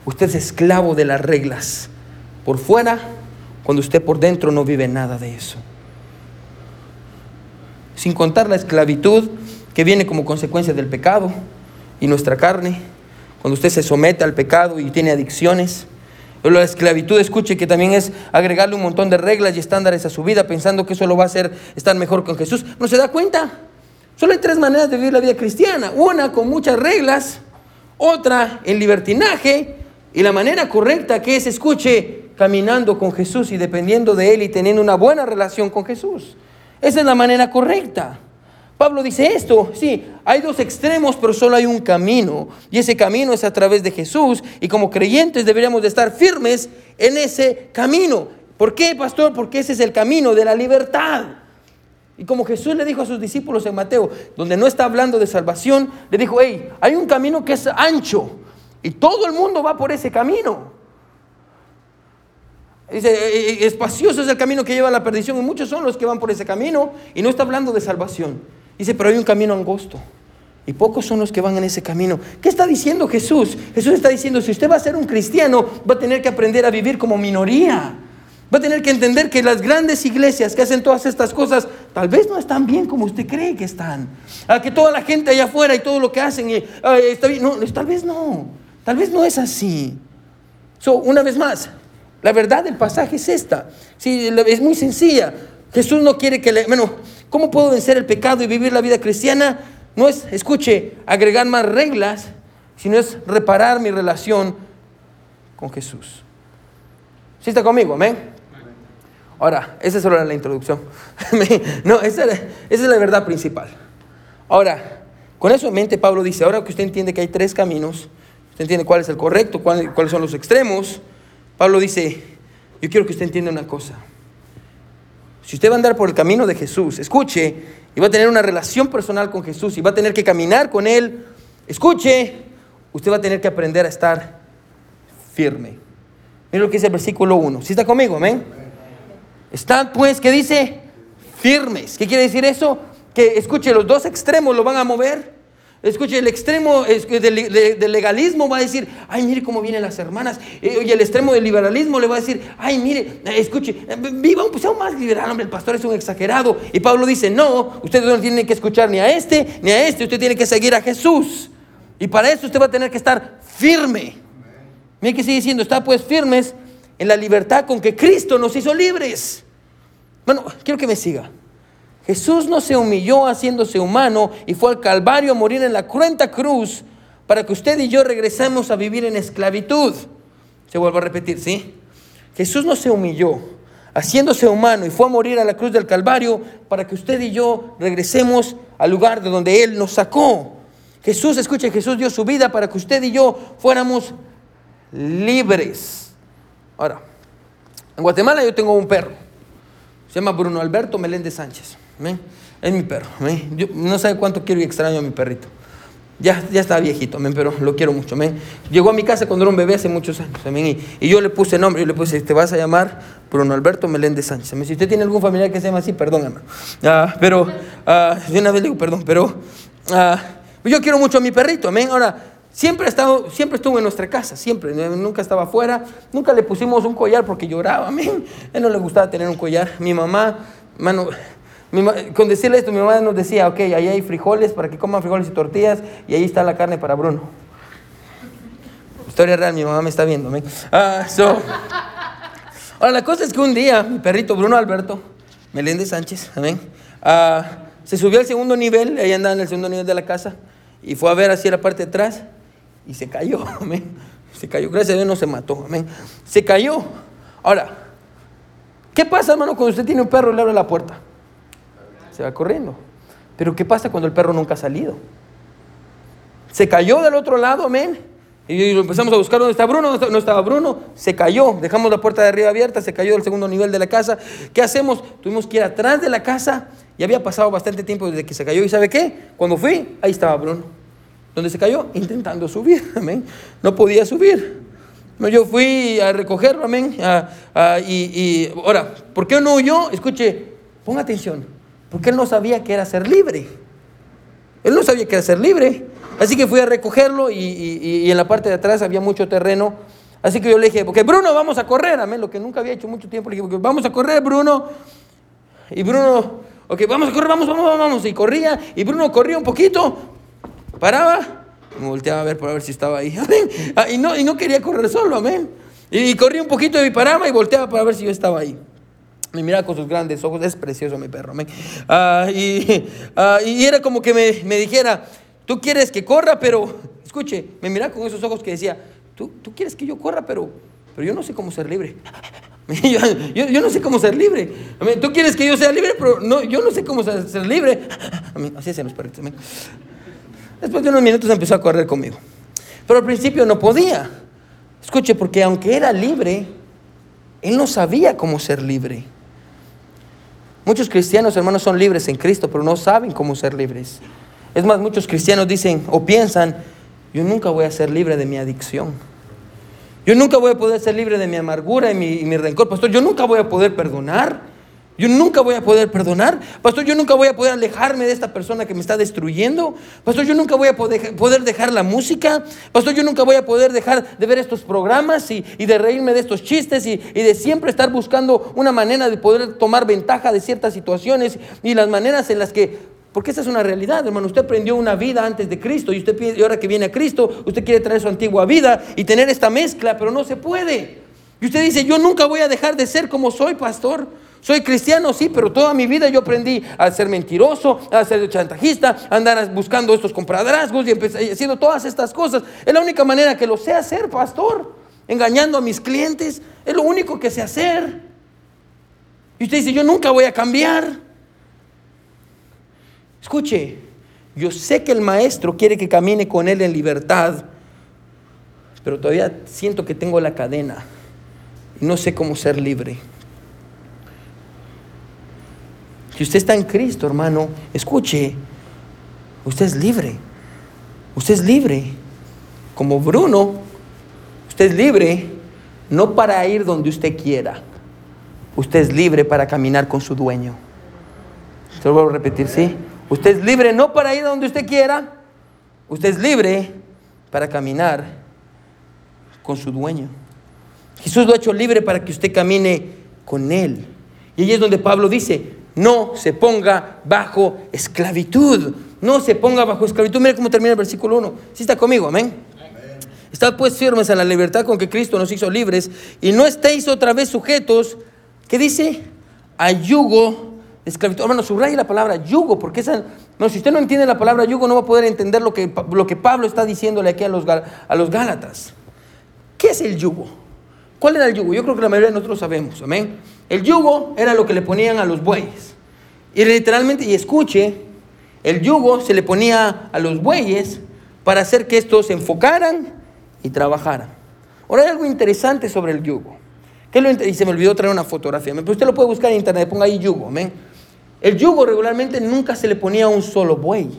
Usted es esclavo de las reglas. Por fuera, cuando usted por dentro no vive nada de eso. Sin contar la esclavitud que viene como consecuencia del pecado y nuestra carne. Cuando usted se somete al pecado y tiene adicciones. La esclavitud, escuche que también es agregarle un montón de reglas y estándares a su vida pensando que eso lo va a hacer estar mejor con Jesús. ¿No se da cuenta? Solo hay tres maneras de vivir la vida cristiana. Una con muchas reglas, otra en libertinaje y la manera correcta que es, escuche, caminando con Jesús y dependiendo de Él y teniendo una buena relación con Jesús. Esa es la manera correcta. Pablo dice esto, sí, hay dos extremos, pero solo hay un camino. Y ese camino es a través de Jesús. Y como creyentes deberíamos de estar firmes en ese camino. ¿Por qué, pastor? Porque ese es el camino de la libertad. Y como Jesús le dijo a sus discípulos en Mateo, donde no está hablando de salvación, le dijo, hey, hay un camino que es ancho. Y todo el mundo va por ese camino. Dice, eh, eh, espacioso es el camino que lleva a la perdición y muchos son los que van por ese camino y no está hablando de salvación. Dice, pero hay un camino angosto. Y pocos son los que van en ese camino. ¿Qué está diciendo Jesús? Jesús está diciendo, si usted va a ser un cristiano, va a tener que aprender a vivir como minoría. Va a tener que entender que las grandes iglesias que hacen todas estas cosas, tal vez no están bien como usted cree que están. A que toda la gente allá afuera y todo lo que hacen está bien. No, tal vez no. Tal vez no es así. So, una vez más, la verdad del pasaje es esta. Sí, es muy sencilla. Jesús no quiere que le... Bueno, ¿cómo puedo vencer el pecado y vivir la vida cristiana? No es, escuche, agregar más reglas, sino es reparar mi relación con Jesús. ¿Sí está conmigo? Amén. Ahora, esa es solo la introducción. no, esa, esa es la verdad principal. Ahora, con eso en mente, Pablo dice, ahora que usted entiende que hay tres caminos, usted entiende cuál es el correcto, cuáles son los extremos, Pablo dice, yo quiero que usted entienda una cosa. Si usted va a andar por el camino de Jesús, escuche, y va a tener una relación personal con Jesús, y va a tener que caminar con Él, escuche, usted va a tener que aprender a estar firme. Mira lo que dice el versículo 1. ¿Sí está conmigo? Amén. Están pues, ¿qué dice? Firmes. ¿Qué quiere decir eso? Que escuche, los dos extremos lo van a mover. Escuche, el extremo del legalismo va a decir, ay, mire cómo vienen las hermanas. Eh, y el extremo del liberalismo le va a decir, ay, mire, escuche, viva un pues, más liberal, hombre, el pastor es un exagerado. Y Pablo dice, no, usted no tiene que escuchar ni a este ni a este, usted tiene que seguir a Jesús. Y para eso usted va a tener que estar firme. Mire que sigue diciendo, está pues firmes en la libertad con que Cristo nos hizo libres. Bueno, quiero que me siga. Jesús no se humilló haciéndose humano y fue al Calvario a morir en la cruenta cruz para que usted y yo regresemos a vivir en esclavitud. Se vuelvo a repetir, ¿sí? Jesús no se humilló haciéndose humano y fue a morir a la cruz del Calvario para que usted y yo regresemos al lugar de donde Él nos sacó. Jesús, escuche, Jesús dio su vida para que usted y yo fuéramos libres. Ahora, en Guatemala yo tengo un perro, se llama Bruno Alberto Meléndez Sánchez. Es mi perro. Yo no sé cuánto quiero y extraño a mi perrito. Ya, ya está viejito, pero lo quiero mucho. Llegó a mi casa cuando era un bebé hace muchos años. Y, yo le puse nombre, yo le puse, te vas a llamar Bruno Alberto Meléndez Sánchez. Si usted tiene algún familiar que se llama así, perdón, ah, pero, uh, una vez le digo perdón, pero ah, yo quiero mucho a mi perrito. Ahora, siempre, ha estado, siempre estuvo en nuestra casa, siempre. Nunca estaba afuera. Nunca le pusimos un collar porque lloraba. A él no le gustaba tener un collar. Mi mamá, mano con decirle esto, mi mamá nos decía, ok, ahí hay frijoles para que coman frijoles y tortillas y ahí está la carne para Bruno. Historia real, mi mamá me está viendo. Ah, Ahora, la cosa es que un día mi perrito Bruno Alberto Meléndez Sánchez, amén, ah, se subió al segundo nivel, ahí andaba en el segundo nivel de la casa, y fue a ver así la parte de atrás y se cayó, amén. Se cayó, gracias a Dios no se mató, amén. Se cayó. Ahora, ¿qué pasa, hermano, cuando usted tiene un perro y le abre la puerta? se va corriendo. Pero ¿qué pasa cuando el perro nunca ha salido? Se cayó del otro lado, amén. Y empezamos a buscar dónde está Bruno, no estaba Bruno, se cayó, dejamos la puerta de arriba abierta, se cayó del segundo nivel de la casa. ¿Qué hacemos? Tuvimos que ir atrás de la casa y había pasado bastante tiempo desde que se cayó. ¿Y sabe qué? Cuando fui, ahí estaba Bruno. ¿Dónde se cayó? Intentando subir, amén. No podía subir. Yo fui a recogerlo, amén. y, y ahora, ¿por qué no yo? Escuche, ponga atención. Porque él no sabía que era ser libre. Él no sabía que era ser libre. Así que fui a recogerlo y, y en la parte de atrás había mucho terreno. Así que yo le dije, porque Bruno, vamos a correr, amén, lo que nunca había hecho mucho tiempo. Le dije, vamos a correr, Bruno. Y Bruno, ok, vamos a correr, vamos, vamos, vamos. Y corría, y Bruno corría un poquito, paraba, me volteaba a ver para ver si estaba ahí, amén. Ah, y, no, y no quería correr solo, amén. Y, corría un poquito y paraba y volteaba para ver si yo estaba ahí. Me miraba con sus grandes ojos, es precioso mi perro, amén. Ah, y, ah, y, era como que me, me dijera, tú quieres que corra, pero, escuche, me miraba con esos ojos que decía, tú, tú quieres que yo corra, pero, pero yo no sé cómo ser libre. Yo, yo, no sé cómo ser libre. Tú quieres que yo sea libre, pero no, yo no sé cómo ser, ser libre. Así hacen los perritos. Después de unos minutos empezó a correr conmigo. Pero al principio no podía. Escuche, porque aunque era libre, él no sabía cómo ser libre. Muchos cristianos, hermanos, son libres en Cristo, pero no saben cómo ser libres. Es más, muchos cristianos dicen o piensan, yo nunca voy a ser libre de mi adicción. Yo nunca voy a poder ser libre de mi amargura y mi, rencor. Pastor, yo nunca voy a poder perdonar. Yo nunca voy a poder perdonar. Pastor, yo nunca voy a poder alejarme de esta persona que me está destruyendo. Pastor, yo nunca voy a poder dejar la música. Pastor, yo nunca voy a poder dejar de ver estos programas y, de reírme de estos chistes y, y, de siempre estar buscando una manera de poder tomar ventaja de ciertas situaciones y las maneras en las que porque esa es una realidad, hermano. Usted aprendió una vida antes de Cristo y usted y ahora que viene a Cristo, usted quiere traer su antigua vida y tener esta mezcla, pero no se puede. Y usted dice, yo nunca voy a dejar de ser como soy, pastor. Soy cristiano, sí, pero toda mi vida yo aprendí a ser mentiroso, a ser chantajista, a andar buscando estos compradrazgos y haciendo todas estas cosas. Es la única manera que lo sé hacer, pastor. Engañando a mis clientes. Es lo único que sé hacer. Y usted dice, yo nunca voy a cambiar. Escuche, yo sé que el maestro quiere que camine con él en libertad, pero todavía siento que tengo la cadena y no sé cómo ser libre. Si usted está en Cristo, hermano, escuche, usted es libre. Usted es libre. Como Bruno, usted es libre no para ir donde usted quiera. Usted es libre para caminar con su dueño. Se lo voy a repetir, ¿sí? Usted es libre no para ir donde usted quiera, usted es libre para caminar con su dueño. Jesús lo ha hecho libre para que usted camine con él. Y ahí es donde Pablo dice, no se ponga bajo esclavitud. No se ponga bajo esclavitud. Mire cómo termina el versículo 1. Si está conmigo, amén. Estad pues firmes en la libertad con que Cristo nos hizo libres y no estéis otra vez sujetos, ¿qué dice? A yugo esclavitud. Hermano, subraya la palabra yugo, porque esa, no, si usted no entiende la palabra yugo, no va a poder entender lo que, lo que Pablo está diciéndole aquí a los, a los Gálatas. ¿Qué es el yugo? ¿Cuál era el yugo? Yo creo que la mayoría de nosotros sabemos, amén. El yugo era lo que le ponían a los bueyes. Y literalmente, y escuche, el yugo se le ponía a los bueyes para hacer que estos se enfocaran y trabajaran. Ahora hay algo interesante sobre el yugo. ¿Qué lo, se me olvidó traer una fotografía. Usted lo puede buscar en internet, ponga ahí yugo. El yugo regularmente nunca se le ponía a un solo buey.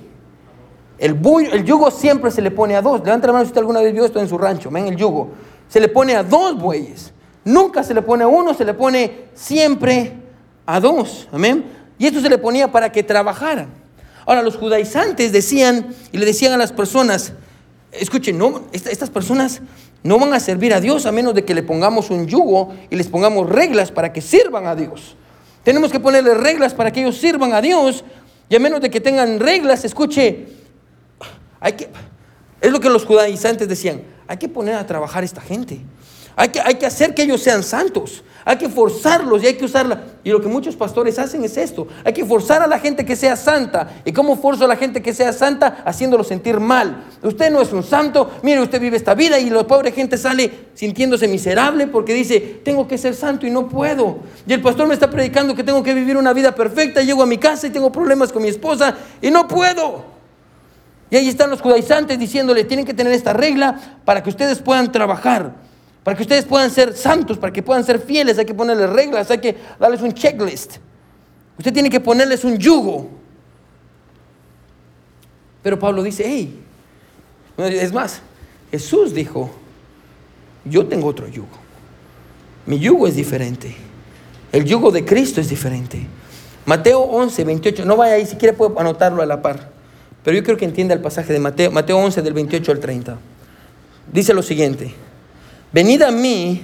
El, el yugo siempre se le pone a dos. Levanta la mano si usted alguna vez vio esto en su rancho. Ven el yugo. Se le pone a dos bueyes. Nunca se le pone a uno, se le pone siempre a dos. Amén. Y esto se le ponía para que trabajaran. Ahora, los judaizantes decían y le decían a las personas: escuchen, no, estas personas no van a servir a Dios a menos de que le pongamos un yugo y les pongamos reglas para que sirvan a Dios. Tenemos que ponerle reglas para que ellos sirvan a Dios. Y a menos de que tengan reglas, escuche, hay que, es lo que los judaizantes decían, hay que poner a trabajar a esta gente. Hay que, hay que hacer que ellos sean santos. Hay que forzarlos y hay que usarla. Y lo que muchos pastores hacen es esto. Hay que forzar a la gente que sea santa. ¿Y cómo forzo a la gente que sea santa? Haciéndolo sentir mal. Usted no es un santo. Mire, usted vive esta vida y la pobre gente sale sintiéndose miserable porque dice, tengo que ser santo y no puedo. Y el pastor me está predicando que tengo que vivir una vida perfecta. Llego a mi casa y tengo problemas con mi esposa y no puedo. Y ahí están los judaizantes diciéndole, tienen que tener esta regla para que ustedes puedan trabajar. Para que ustedes puedan ser santos, para que puedan ser fieles, hay que ponerles reglas, hay que darles un checklist. Usted tiene que ponerles un yugo. Pero Pablo dice, hey, es más, Jesús dijo, yo tengo otro yugo. Mi yugo es diferente. El yugo de Cristo es diferente. Mateo 11, 28, no vaya ahí, si quiere puede anotarlo a la par. Pero yo creo que entienda el pasaje de Mateo, Mateo 11 del 28 al 30. Dice lo siguiente, venid a mí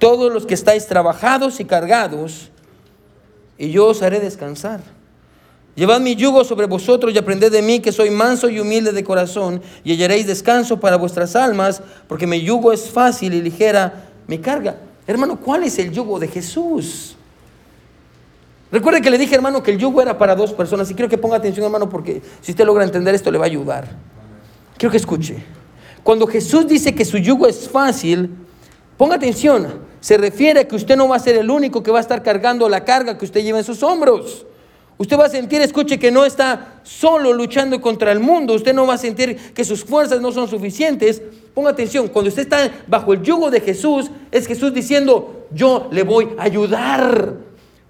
todos los que estáis trabajados y cargados, y yo os haré descansar. Llevad mi yugo sobre vosotros y aprended de mí que soy manso y humilde de corazón, y hallaréis descanso para vuestras almas, porque mi yugo es fácil y ligera mi carga. Hermano, ¿cuál es el yugo de Jesús? Recuerde que le dije, hermano, que el yugo era para dos personas, y quiero que ponga atención, hermano, porque si usted logra entender esto, le va a ayudar. Quiero que escuche. Cuando Jesús dice que su yugo es fácil, ponga atención, se refiere a que usted no va a ser el único que va a estar cargando la carga que usted lleva en sus hombros. Usted va a sentir, escuche, que no está solo luchando contra el mundo. Usted no va a sentir que sus fuerzas no son suficientes. Ponga atención, cuando usted está bajo el yugo de Jesús, es Jesús diciendo, yo le voy a ayudar.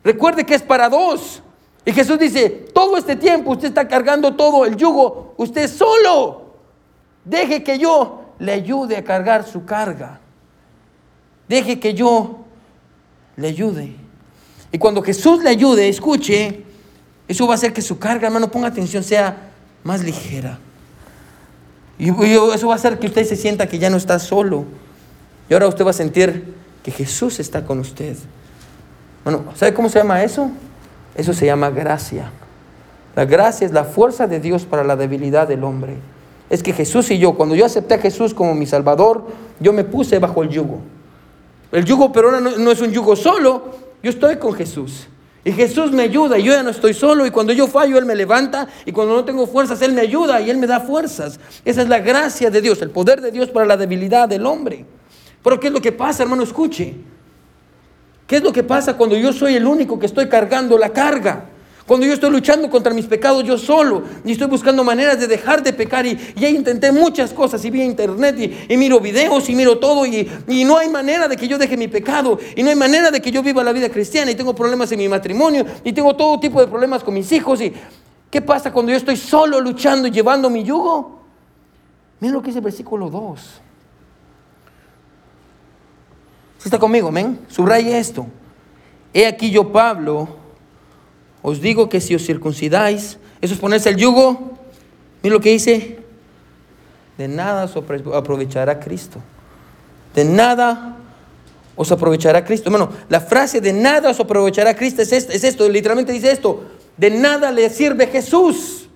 Recuerde que es para dos. Y Jesús dice, todo este tiempo usted está cargando todo el yugo, usted solo. Deje que yo le ayude a cargar su carga. Deje que yo le ayude. Y cuando Jesús le ayude, escuche, eso va a hacer que su carga, hermano, ponga atención, sea más ligera. Y eso va a hacer que usted se sienta que ya no está solo. Y ahora usted va a sentir que Jesús está con usted. Bueno, ¿sabe cómo se llama eso? Eso se llama gracia. La gracia es la fuerza de Dios para la debilidad del hombre. Es que Jesús y yo, cuando yo acepté a Jesús como mi Salvador, yo me puse bajo el yugo. El yugo pero ahora no es un yugo solo, yo estoy con Jesús. Y Jesús me ayuda, yo ya no estoy solo, y cuando yo fallo, Él me levanta, y cuando no tengo fuerzas, Él me ayuda y Él me da fuerzas. Esa es la gracia de Dios, el poder de Dios para la debilidad del hombre. Pero ¿qué es lo que pasa, hermano? Escuche. ¿Qué es lo que pasa cuando yo soy el único que estoy cargando la carga? Cuando yo estoy luchando contra mis pecados yo solo y estoy buscando maneras de dejar de pecar y ya intenté muchas cosas y vi internet y, miro videos y miro todo y, y, no hay manera de que yo deje mi pecado y no hay manera de que yo viva la vida cristiana y tengo problemas en mi matrimonio y tengo todo tipo de problemas con mis hijos y ¿qué pasa cuando yo estoy solo luchando y llevando mi yugo? Miren lo que dice el versículo 2. Si está conmigo, men, subraye esto. He aquí yo, Pablo, os digo que si os circuncidáis, eso es ponerse el yugo. Miren lo que dice. De nada os aprovechará Cristo. De nada os aprovechará Cristo. Bueno, la frase de nada os aprovechará Cristo es esto, es esto, literalmente dice esto. De nada le sirve Jesús.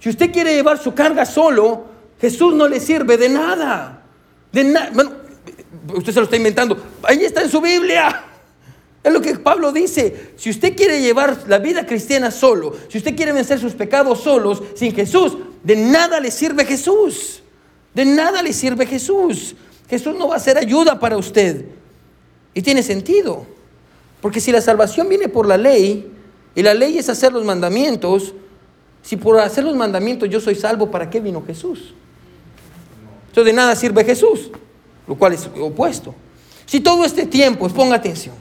Si usted quiere llevar su carga solo, Jesús no le sirve de nada. De nada. Bueno, usted se lo está inventando. Ahí está en su Biblia. Es lo que Pablo dice. Si usted quiere llevar la vida cristiana solo, si usted quiere vencer sus pecados solos, sin Jesús, de nada le sirve Jesús. De nada le sirve Jesús. Jesús no va a ser ayuda para usted. Y tiene sentido. Porque si la salvación viene por la ley, y la ley es hacer los mandamientos, si por hacer los mandamientos yo soy salvo, ¿para qué vino Jesús? Entonces de nada sirve Jesús, lo cual es opuesto. Si todo este tiempo, ponga atención,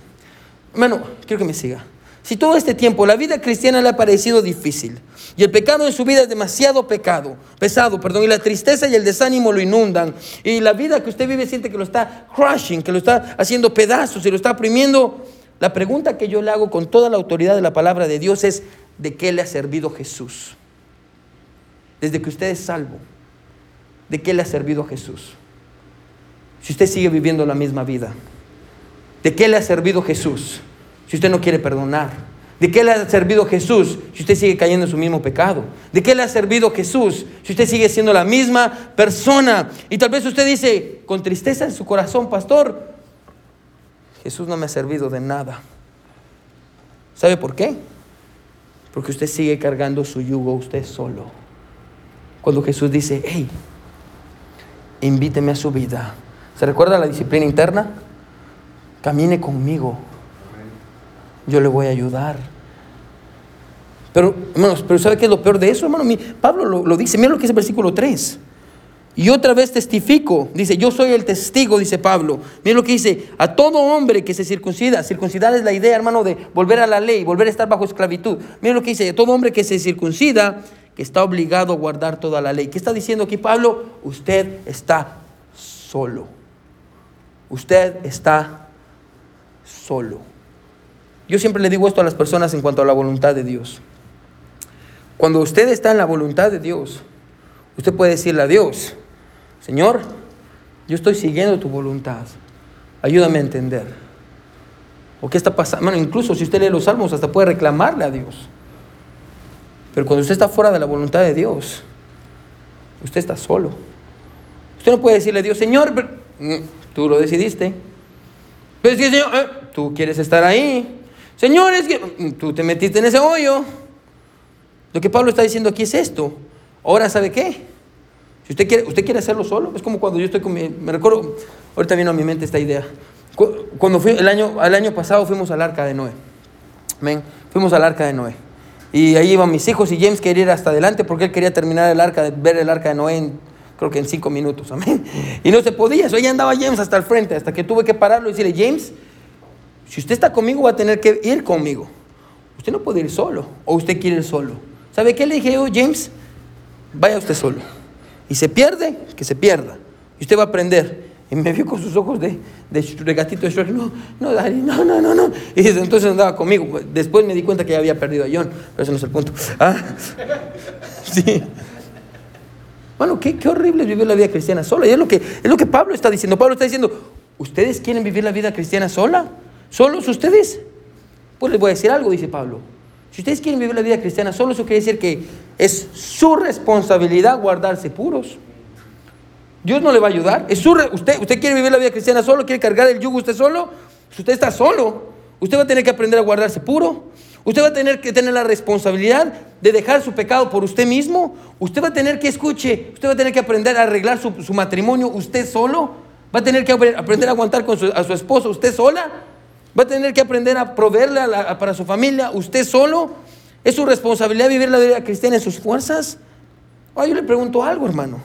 Hermano, quiero que me siga. Si todo este tiempo la vida cristiana le ha parecido difícil y el pecado en su vida es demasiado pecado, pesado, perdón, y la tristeza y el desánimo lo inundan y la vida que usted vive siente que lo está crushing, que lo está haciendo pedazos y lo está oprimiendo, la pregunta que yo le hago con toda la autoridad de la palabra de Dios es, ¿de qué le ha servido Jesús? Desde que usted es salvo, ¿de qué le ha servido Jesús? Si usted sigue viviendo la misma vida. ¿De qué le ha servido Jesús si usted no quiere perdonar? ¿De qué le ha servido Jesús si usted sigue cayendo en su mismo pecado? ¿De qué le ha servido Jesús si usted sigue siendo la misma persona? Y tal vez usted dice, con tristeza en su corazón, pastor, Jesús no me ha servido de nada. ¿Sabe por qué? Porque usted sigue cargando su yugo usted solo. Cuando Jesús dice, hey, invíteme a su vida. ¿Se recuerda la disciplina interna? Camine conmigo. Yo le voy a ayudar. Pero, hermanos, pero ¿sabe qué es lo peor de eso, hermano? Pablo lo, dice, mira lo que dice el versículo 3. Y otra vez testifico, dice, yo soy el testigo, dice Pablo. Mira lo que dice, a todo hombre que se circuncida, circuncidar es la idea, hermano, de volver a la ley, volver a estar bajo esclavitud. Mira lo que dice, a todo hombre que se circuncida, que está obligado a guardar toda la ley. ¿Qué está diciendo aquí Pablo? Usted está solo. Usted está solo. Yo siempre le digo esto a las personas en cuanto a la voluntad de Dios. Cuando usted está en la voluntad de Dios, usted puede decirle a Dios, Señor, yo estoy siguiendo tu voluntad. Ayúdame a entender. ¿O qué está pasando? Incluso si usted lee los salmos, hasta puede reclamarle a Dios. Pero cuando usted está fuera de la voluntad de Dios, usted está solo. Usted no puede decirle a Dios, Señor, mm, tú lo decidiste. Pero que, Señor, eh, tú quieres estar ahí. Señor, es que mm, tú te metiste en ese hoyo. Lo que Pablo está diciendo aquí es esto. Ahora, ¿sabe qué? Si usted quiere, usted quiere hacerlo solo, es como cuando yo estoy con mi, me recuerdo, ahorita vino a mi mente esta idea. Cuando fui el año, el año pasado fuimos al arca de Noé. Fuimos al arca de Noé. Y ahí iban mis hijos y James quería ir hasta adelante porque él quería terminar el arca, ver el arca de Noé en, creo que en cinco minutos. Amén. Y no se podía, eso ahí andaba James hasta el frente, hasta que tuve que pararlo y decirle, James, si usted está conmigo va a tener que ir conmigo. Usted no puede ir solo, o usted quiere ir solo. ¿Sabe qué le dije yo, James? Vaya usted solo y se pierde, que se pierda. Y usted va a aprender. Y me vio con sus ojos de, de, gatito de no, no, no, no, no, no. Y desde entonces andaba conmigo. Después me di cuenta que ya había perdido a John, pero ese no es el punto. Ah, sí. Bueno, qué, qué horrible vivir la vida cristiana sola. Y es lo, que, es lo que Pablo está diciendo. Pablo está diciendo, ¿ustedes quieren vivir la vida cristiana sola? ¿Solos ustedes? Pues les voy a decir algo, dice Pablo. Si ustedes quieren vivir la vida cristiana solo, eso quiere decir que es su responsabilidad guardarse puros. Dios no le va a ayudar. Es su usted, usted quiere vivir la vida cristiana solo, quiere cargar el yugo usted solo. Si usted está solo, usted va a tener que aprender a guardarse puro. Usted va a tener que tener la responsabilidad de dejar su pecado por usted mismo. Usted va a tener que, escuche, usted va a tener que aprender a arreglar su, matrimonio usted solo. Va a tener que aprender a aguantar con a su esposo usted sola. Va a tener que aprender a proveerle para su familia usted solo. ¿Es su responsabilidad vivir la vida cristiana en sus fuerzas? Ahora yo le pregunto algo, hermano.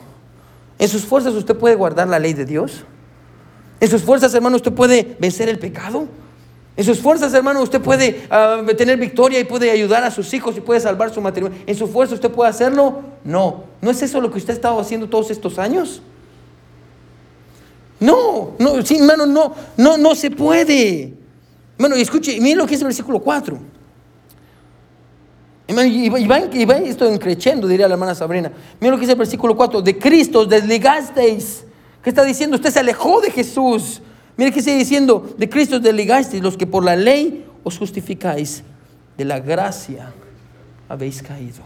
¿En sus fuerzas usted puede guardar la ley de Dios? ¿En sus fuerzas, hermano, usted puede vencer el pecado? En sus fuerzas, hermano, usted puede ah, tener victoria y puede ayudar a sus hijos y puede salvar su matrimonio. ¿En su fuerza usted puede hacerlo? No. ¿No es eso lo que usted ha estado haciendo todos estos años? No, no, sí, hermano, no, no, no se puede. Y escuche, miren lo que es el versículo 4. Y va, y va esto encrechendo, diría la hermana Sabrina. Miren lo que dice el versículo 4. De Cristo desligasteis. ¿Qué está diciendo? Usted se alejó de Jesús. Mire que sigue diciendo, de Cristo desligasteis los que por la ley os justificáis. De la gracia habéis caído.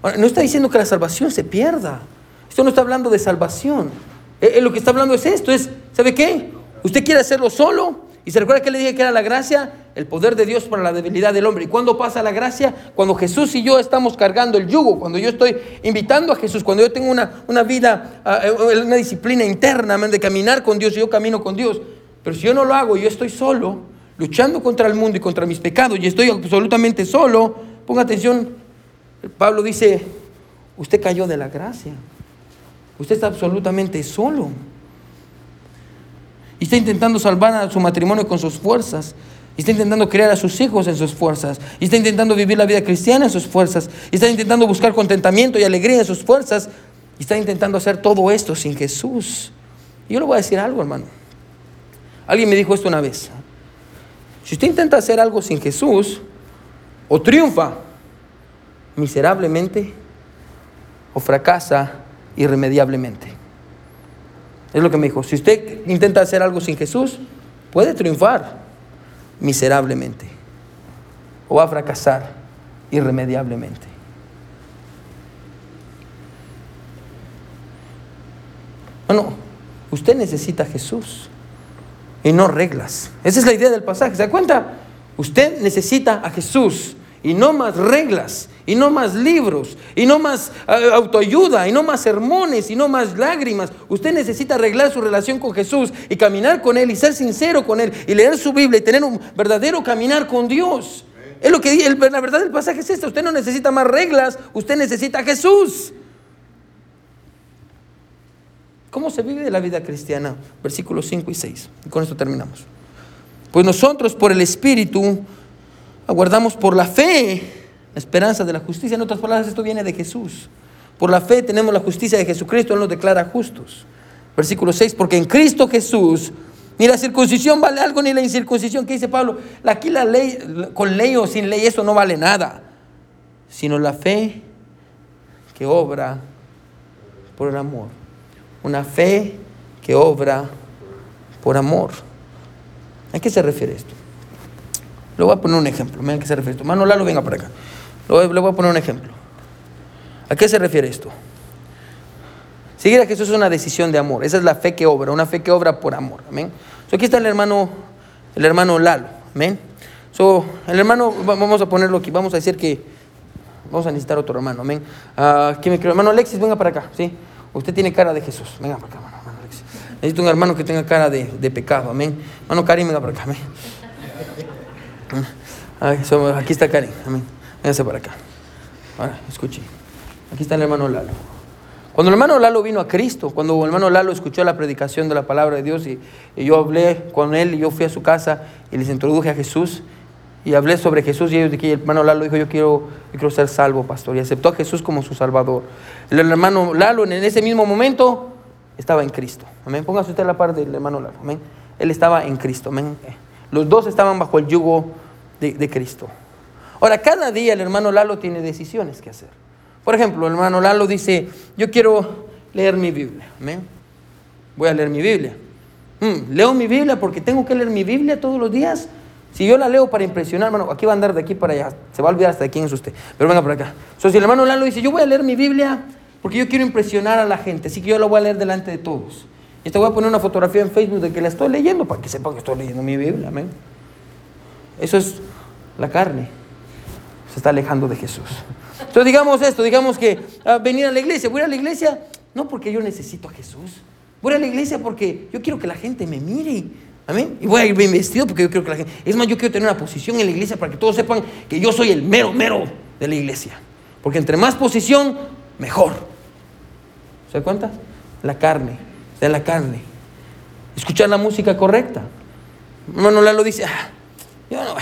Ahora, no está diciendo que la salvación se pierda. Esto no está hablando de salvación. Eh, eh, lo que está hablando es esto, es, ¿sabe qué? Usted quiere hacerlo solo, y se recuerda que le dije que era la gracia, el poder de Dios para la debilidad del hombre. ¿Y cuándo pasa la gracia? Cuando Jesús y yo estamos cargando el yugo, cuando yo estoy invitando a Jesús, cuando yo tengo una, una vida, ah, eh, una disciplina interna de caminar con Dios, yo camino con Dios. Pero si yo no lo hago, yo estoy solo, luchando contra el mundo y contra mis pecados, y estoy absolutamente solo, ponga atención, Pablo dice, usted cayó de la gracia, usted está absolutamente solo y está intentando salvar a su matrimonio con sus fuerzas. Y está intentando criar a sus hijos en sus fuerzas. Y está intentando vivir la vida cristiana en sus fuerzas. Y está intentando buscar contentamiento y alegría en sus fuerzas. Y está intentando hacer todo esto sin Jesús. Y yo le voy a decir algo, hermano. Alguien me dijo esto una vez. Si usted intenta hacer algo sin Jesús, o triunfa miserablemente, o fracasa irremediablemente. Es lo que me dijo. Si usted intenta hacer algo sin Jesús, puede triunfar miserablemente o va a fracasar irremediablemente. Bueno, usted necesita a Jesús y no reglas. Esa es la idea del pasaje. ¿Se da cuenta? Usted necesita a Jesús y no más reglas, y no más libros, y no más eh, autoayuda, y no más sermones, y no más lágrimas. Usted necesita arreglar su relación con Jesús y caminar con Él y ser sincero con Él y leer su Biblia y tener un verdadero caminar con Dios. Es lo que la verdad del pasaje es esta. Usted no necesita más reglas, usted necesita a Jesús. ¿Cómo se vive la vida cristiana? Versículos 5 y 6. Y con esto terminamos. Pues nosotros por el Espíritu aguardamos por la fe la esperanza de la justicia. En otras palabras, esto viene de Jesús. Por la fe tenemos la justicia de Jesucristo, Él nos declara justos. Versículo 6, porque en Cristo Jesús, ni la circuncisión vale algo, ni la incircuncisión, que dice Pablo, aquí la ley, con ley o sin ley, eso no vale nada. sino la fe que obra por el amor. Una fe que obra por amor. ¿A qué se refiere esto? Le voy a poner un ejemplo. Miren a qué se refiere esto. Mano Lalo, venga para acá. Le voy a poner un ejemplo. ¿A qué se refiere esto? Seguir a Jesús es una decisión de amor. Esa es la fe que obra, una fe que obra por amor. Amén. aquí está el hermano, el hermano Lalo. Amén. So, el hermano, vamos a ponerlo aquí. Vamos a decir que vamos a necesitar otro hermano. Amén. Uh, ¿Quién me cree? Hermano Alexis, venga para acá. ¿sí? Usted tiene cara de Jesús. Venga para acá, hermano, Alexis. Necesito un hermano que tenga cara de, de pecado. Amén. Hermano Karim, venga para acá. Amén. aquí está Karim. Amén. Véngase para acá. Ahora, escuche. Aquí está el hermano Lalo. Cuando el hermano Lalo vino a Cristo, cuando el hermano Lalo escuchó la predicación de la palabra de Dios y, yo hablé con él y yo fui a su casa y les introduje a Jesús y hablé sobre Jesús y ellos de el hermano Lalo dijo yo quiero, quiero ser salvo, pastor, y aceptó a Jesús como su salvador. El hermano Lalo en ese mismo momento estaba en Cristo. Amén. Póngase usted la parte del hermano Lalo. Amén. Él estaba en Cristo. Amén. Los dos estaban bajo el yugo de, de Cristo. Ahora, cada día el hermano Lalo tiene decisiones que hacer. Por ejemplo, el hermano Lalo dice, yo quiero leer mi Biblia. Amén. Voy a leer mi Biblia. Hmm, leo mi Biblia porque tengo que leer mi Biblia todos los días. Si yo la leo para impresionar, hermano, aquí va a andar de aquí para allá. Se va a olvidar hasta de quién es usted. Pero venga por acá. So, si el hermano Lalo dice, yo voy a leer mi Biblia porque yo quiero impresionar a la gente. Así que yo la voy a leer delante de todos. Y te voy a poner una fotografía en Facebook de que la estoy leyendo para que sepan que estoy leyendo mi Biblia. Amén. Eso es la carne. Se está alejando de Jesús. Entonces digamos esto, digamos que ah, venir a la iglesia, voy a la iglesia no porque yo necesito a Jesús, voy a la iglesia porque yo quiero que la gente me mire. Amén. Y voy a ir bien vestido porque yo quiero que la gente... Es más, yo quiero tener una posición en la iglesia para que todos sepan que yo soy el mero, mero de la iglesia. Porque entre más posición, mejor. ¿Se da cuenta? La carne, de la carne. Escuchar la música correcta. Hermano Lalo dice, ah, yo no,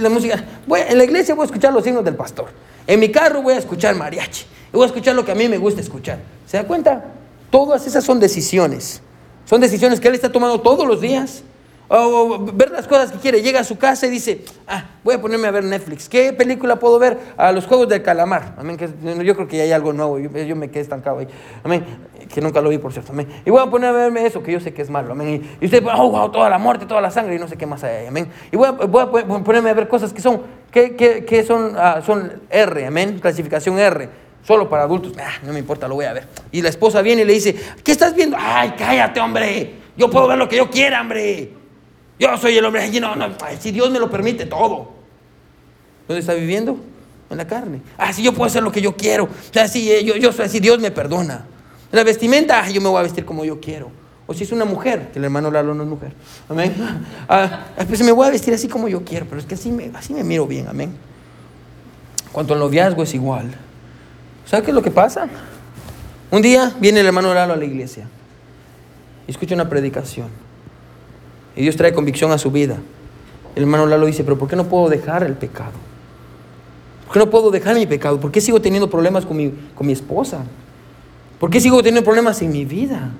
la música, en la iglesia voy a escuchar los signos del pastor. En mi carro voy a escuchar mariachi. Voy a escuchar lo que a mí me gusta escuchar. ¿Se da cuenta? Todas esas son decisiones. Son decisiones que él está tomando todos los días. O ver las cosas que quiere. Llega a su casa y dice, ah, voy a ponerme a ver Netflix. ¿Qué película puedo ver? A los Juegos del Calamar. Amén. Que yo creo que ya hay algo nuevo. Yo, me quedé estancado ahí. Amén. Que nunca lo vi, por cierto. Amén. Y voy a poner a verme eso, que yo sé que es malo. Amén. Y usted, oh, wow, toda la muerte, toda la sangre y no sé qué más hay. Amén. Y voy a, voy a ponerme a ver cosas que son, que, que, son, ah, son R. Amén. Clasificación R solo para adultos. Ah, no me importa, lo voy a ver. Y la esposa viene y le dice, ¿qué estás viendo? Ay, cállate, hombre. Yo puedo ver lo que yo quiera, hombre. Yo soy el hombre no, no, si Dios me lo permite, todo. ¿Dónde está viviendo? En la carne. Ah, si yo puedo hacer lo que yo quiero. Si eh, yo, yo soy así, Dios me perdona. La vestimenta, yo me voy a vestir como yo quiero. O si es una mujer, que el hermano Lalo no es mujer. Amén. Ah, pues me voy a vestir así como yo quiero, pero es que así me, así me miro bien. Amén. Cuanto al noviazgo es igual. ¿Sabe qué es lo que pasa? Un día viene el hermano Lalo a la iglesia y escucha una predicación. Y Dios trae convicción a su vida. El hermano Lalo dice, pero ¿por qué no puedo dejar el pecado? ¿Por qué no puedo dejar mi pecado? ¿Por qué sigo teniendo problemas con mi, con mi esposa? ¿Por qué sigo teniendo problemas en mi vida?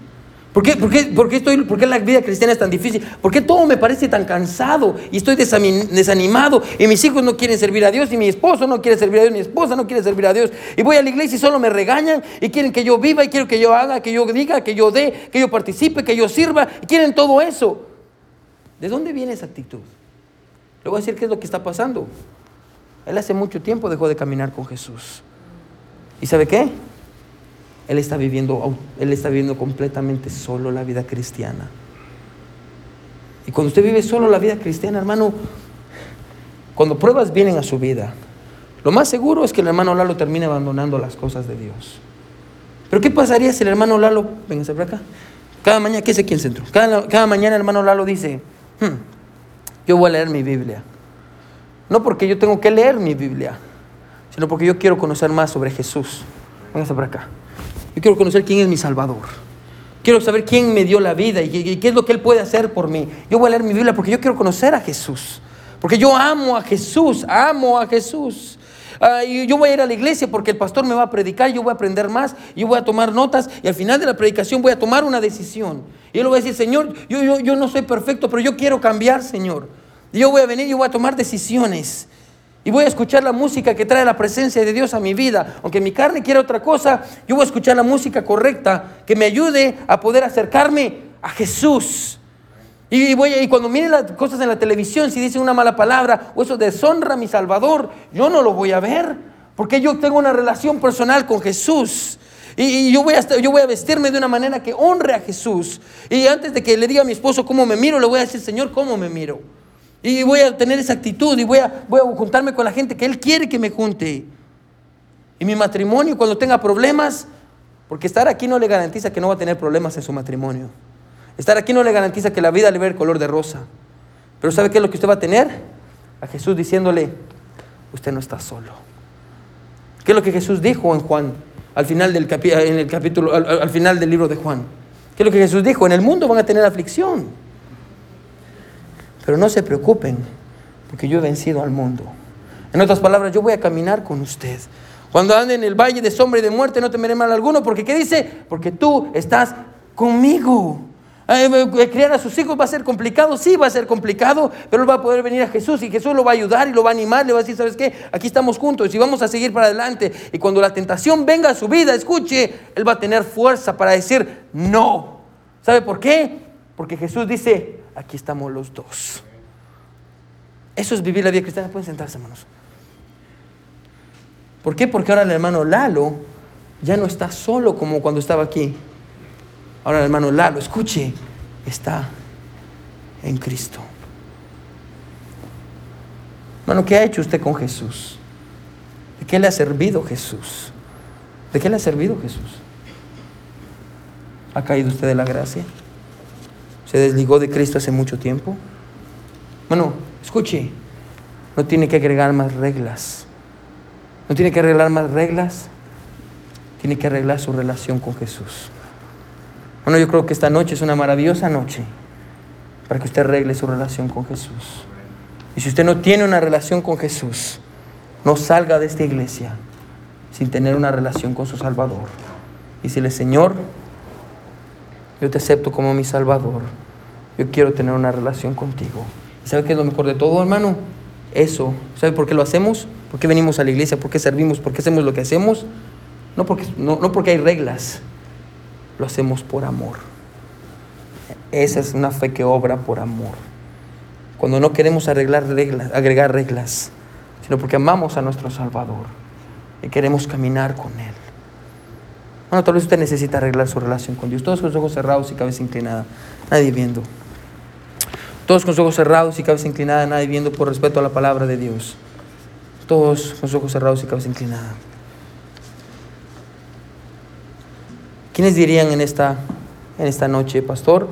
¿Por qué, por, qué, por, qué estoy, ¿Por qué la vida cristiana es tan difícil? ¿Por qué todo me parece tan cansado y estoy desanimado? Y mis hijos no quieren servir a Dios y mi esposo no quiere servir a Dios, mi esposa no quiere servir a Dios. Y voy a la iglesia y solo me regañan y quieren que yo viva y quiero que yo haga, que yo diga, que yo dé, que yo participe, que yo sirva. Y quieren todo eso. ¿De dónde viene esa actitud? Le voy a decir qué es lo que está pasando. Él hace mucho tiempo dejó de caminar con Jesús. ¿Y sabe qué? Él está viviendo, él está viviendo completamente solo la vida cristiana. Y cuando usted vive solo la vida cristiana, hermano, cuando pruebas vienen a su vida, lo más seguro es que el hermano Lalo termine abandonando las cosas de Dios. Pero ¿qué pasaría si el hermano Lalo, véngase por acá, cada mañana, ¿qué sé quién centro? Cada, cada mañana el hermano Lalo dice, Hmm. yo voy a leer mi Biblia. No porque yo tengo que leer mi Biblia, sino porque yo quiero conocer más sobre Jesús. Véngase por acá. Yo quiero conocer quién es mi Salvador. Quiero saber quién me dio la vida y qué es lo que Él puede hacer por mí. Yo voy a leer mi Biblia porque yo quiero conocer a Jesús. Porque yo amo a Jesús, amo a Jesús. Ah, yo voy a ir a la iglesia porque el pastor me va a predicar, yo voy a aprender más, yo voy a tomar notas y al final de la predicación voy a tomar una decisión. Y yo le voy a decir, Señor, yo, yo, yo no soy perfecto, pero yo quiero cambiar, Señor. yo voy a venir y voy a tomar decisiones. Y voy a escuchar la música que trae la presencia de Dios a mi vida. Aunque mi carne quiera otra cosa, yo voy a escuchar la música correcta que me ayude a poder acercarme a Jesús. Y, voy, y cuando mire las cosas en la televisión, si dice una mala palabra o eso deshonra a mi Salvador, yo no lo voy a ver. Porque yo tengo una relación personal con Jesús. Y, yo, voy a, yo voy a vestirme de una manera que honre a Jesús. Y antes de que le diga a mi esposo cómo me miro, le voy a decir, Señor, ¿cómo me miro? Y voy a tener esa actitud y voy a, voy a juntarme con la gente que Él quiere que me junte. Y mi matrimonio, cuando tenga problemas, porque estar aquí no le garantiza que no va a tener problemas en su matrimonio. Estar aquí no le garantiza que la vida le va a el color de rosa. Pero ¿sabe qué es lo que usted va a tener? A Jesús diciéndole, usted no está solo. ¿Qué es lo que Jesús dijo en Juan, al final del, en el capítulo, al final del libro de Juan? ¿Qué es lo que Jesús dijo? En el mundo van a tener aflicción. Pero no se preocupen, porque yo he vencido al mundo. En otras palabras, yo voy a caminar con usted. Cuando ande en el valle de sombra y de muerte, no temeré mal alguno, porque ¿qué dice? Porque tú estás conmigo. Criar a sus hijos va a ser complicado, sí va a ser complicado, pero él va a poder venir a Jesús y Jesús lo va a ayudar y lo va a animar, le va a decir, ¿sabes qué? Aquí estamos juntos y vamos a seguir para adelante. Y cuando la tentación venga a su vida, escuche, él va a tener fuerza para decir, no. ¿Sabe por qué? Porque Jesús dice, aquí estamos los dos. Eso es vivir la vida cristiana. Pueden sentarse, hermanos. ¿Por qué? Porque ahora el hermano Lalo ya no está solo como cuando estaba aquí. Ahora hermano Lalo, escuche, está en Cristo. Hermano, ¿qué ha hecho usted con Jesús? ¿De qué le ha servido Jesús? ¿De qué le ha servido Jesús? ¿Ha caído usted de la gracia? se desligó de Cristo hace mucho tiempo. Bueno, escuche, no tiene que agregar más reglas. No tiene que arreglar más reglas. Tiene que arreglar su relación con Jesús. Bueno, yo creo que esta noche es una maravillosa noche para que usted arregle su relación con Jesús. Y si usted no tiene una relación con Jesús, no salga de esta iglesia sin tener una relación con su Salvador. Y si el Señor, yo te acepto como mi Salvador. Yo quiero tener una relación contigo. ¿Y sabe qué es lo mejor de todo, hermano? Eso. ¿Sabe por qué lo hacemos? ¿Por qué venimos a la iglesia? ¿Por qué servimos? ¿Por qué hacemos lo que hacemos? No porque, no porque hay reglas. Lo hacemos por amor. Esa es una fe que obra por amor. Cuando no queremos arreglar reglas, agregar reglas, sino porque amamos a nuestro Salvador y queremos caminar con Él. Bueno, tal vez usted necesita arreglar su relación con Dios. Todos con los ojos cerrados y cabeza inclinada. Nadie viendo. Todos con los ojos cerrados y cabeza inclinada. Nadie viendo por respeto a la palabra de Dios. Todos con los ojos cerrados y cabeza inclinada. ¿Quiénes dirían en esta, en esta noche, pastor?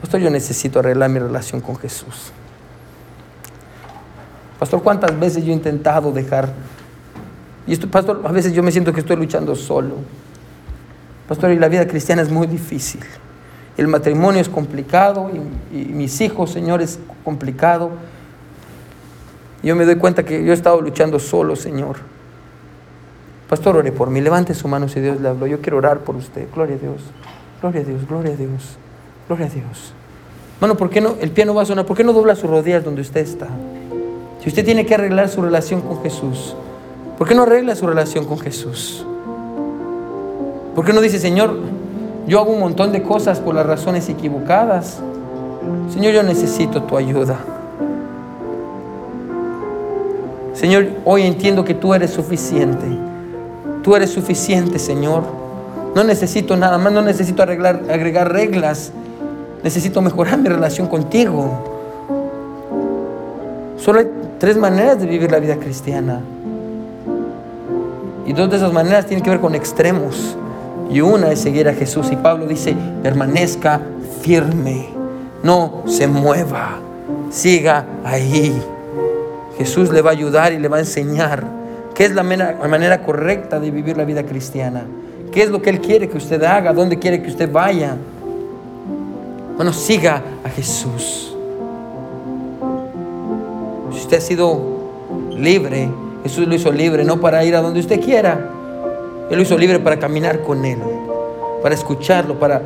Pastor, yo necesito arreglar mi relación con Jesús. Pastor, ¿cuántas veces yo he intentado dejar y esto, pastor, a veces yo me siento que estoy luchando solo. Pastor, y la vida cristiana es muy difícil. El matrimonio es complicado y, mis hijos, Señor, es complicado. Yo me doy cuenta que yo he estado luchando solo, Señor. Pastor, ore por mí. Levante su mano si Dios le habló. Yo quiero orar por usted. Gloria a Dios. Gloria a Dios, gloria a Dios. Gloria a Dios. Bueno, ¿por qué no? El piano va a sonar. ¿Por qué no dobla sus rodillas donde usted está? Si usted tiene que arreglar su relación con Jesús, ¿Por qué no arregla su relación con Jesús? ¿Por qué no dice, Señor, yo hago un montón de cosas por las razones equivocadas? Señor, yo necesito tu ayuda. Señor, hoy entiendo que tú eres suficiente. Tú eres suficiente, Señor. No necesito nada más, no necesito arreglar, agregar reglas. Necesito mejorar mi relación contigo. Solo hay tres maneras de vivir la vida cristiana. Y dos de esas maneras tienen que ver con extremos. Y una es seguir a Jesús. Y Pablo dice, permanezca firme, no se mueva, siga ahí. Jesús le va a ayudar y le va a enseñar qué es la manera, correcta de vivir la vida cristiana. ¿Qué es lo que Él quiere que usted haga? ¿Dónde quiere que usted vaya? Bueno, siga a Jesús. Si usted ha sido libre, Jesús lo hizo libre, no para ir a donde usted quiera. Él lo hizo libre para caminar con Él, para escucharlo, para,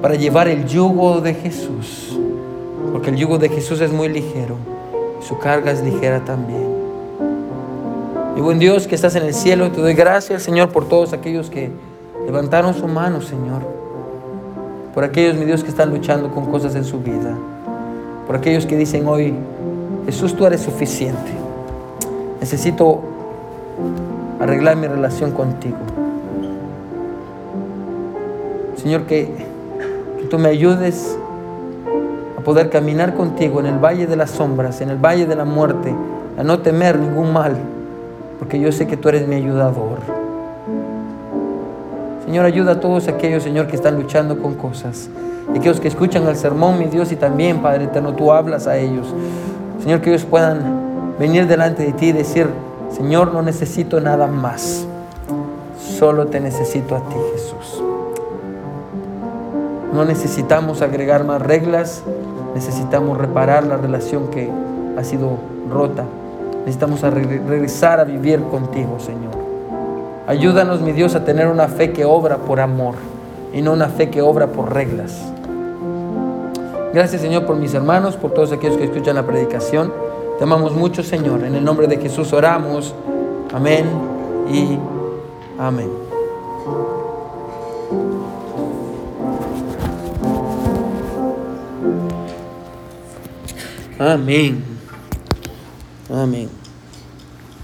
para llevar el yugo de Jesús. Porque el yugo de Jesús es muy ligero. Su carga es ligera también. Y buen Dios que estás en el cielo, te doy gracias, Señor, por todos aquellos que levantaron su mano, Señor. Por aquellos, mi Dios, que están luchando con cosas en su vida. Por aquellos que dicen hoy, Jesús, tú eres suficiente. Necesito arreglar mi relación contigo. Señor, que, que tú me ayudes a poder caminar contigo en el valle de las sombras, en el valle de la muerte, a no temer ningún mal, porque yo sé que tú eres mi ayudador. Señor, ayuda a todos aquellos, Señor, que están luchando con cosas. Y aquellos que escuchan el sermón, mi Dios, y también, Padre eterno, tú hablas a ellos. Señor, que ellos puedan venir delante de ti y decir, Señor, no necesito nada más. Solo te necesito a ti, Jesús. No necesitamos agregar más reglas, necesitamos reparar la relación que ha sido rota. Necesitamos regresar a vivir contigo, Señor. Ayúdanos, mi Dios, a tener una fe que obra por amor y no una fe que obra por reglas. Gracias, Señor, por mis hermanos, por todos aquellos que escuchan la predicación. Te amamos mucho, Señor. En el nombre de Jesús oramos. Amén y amén. Amén. Amén.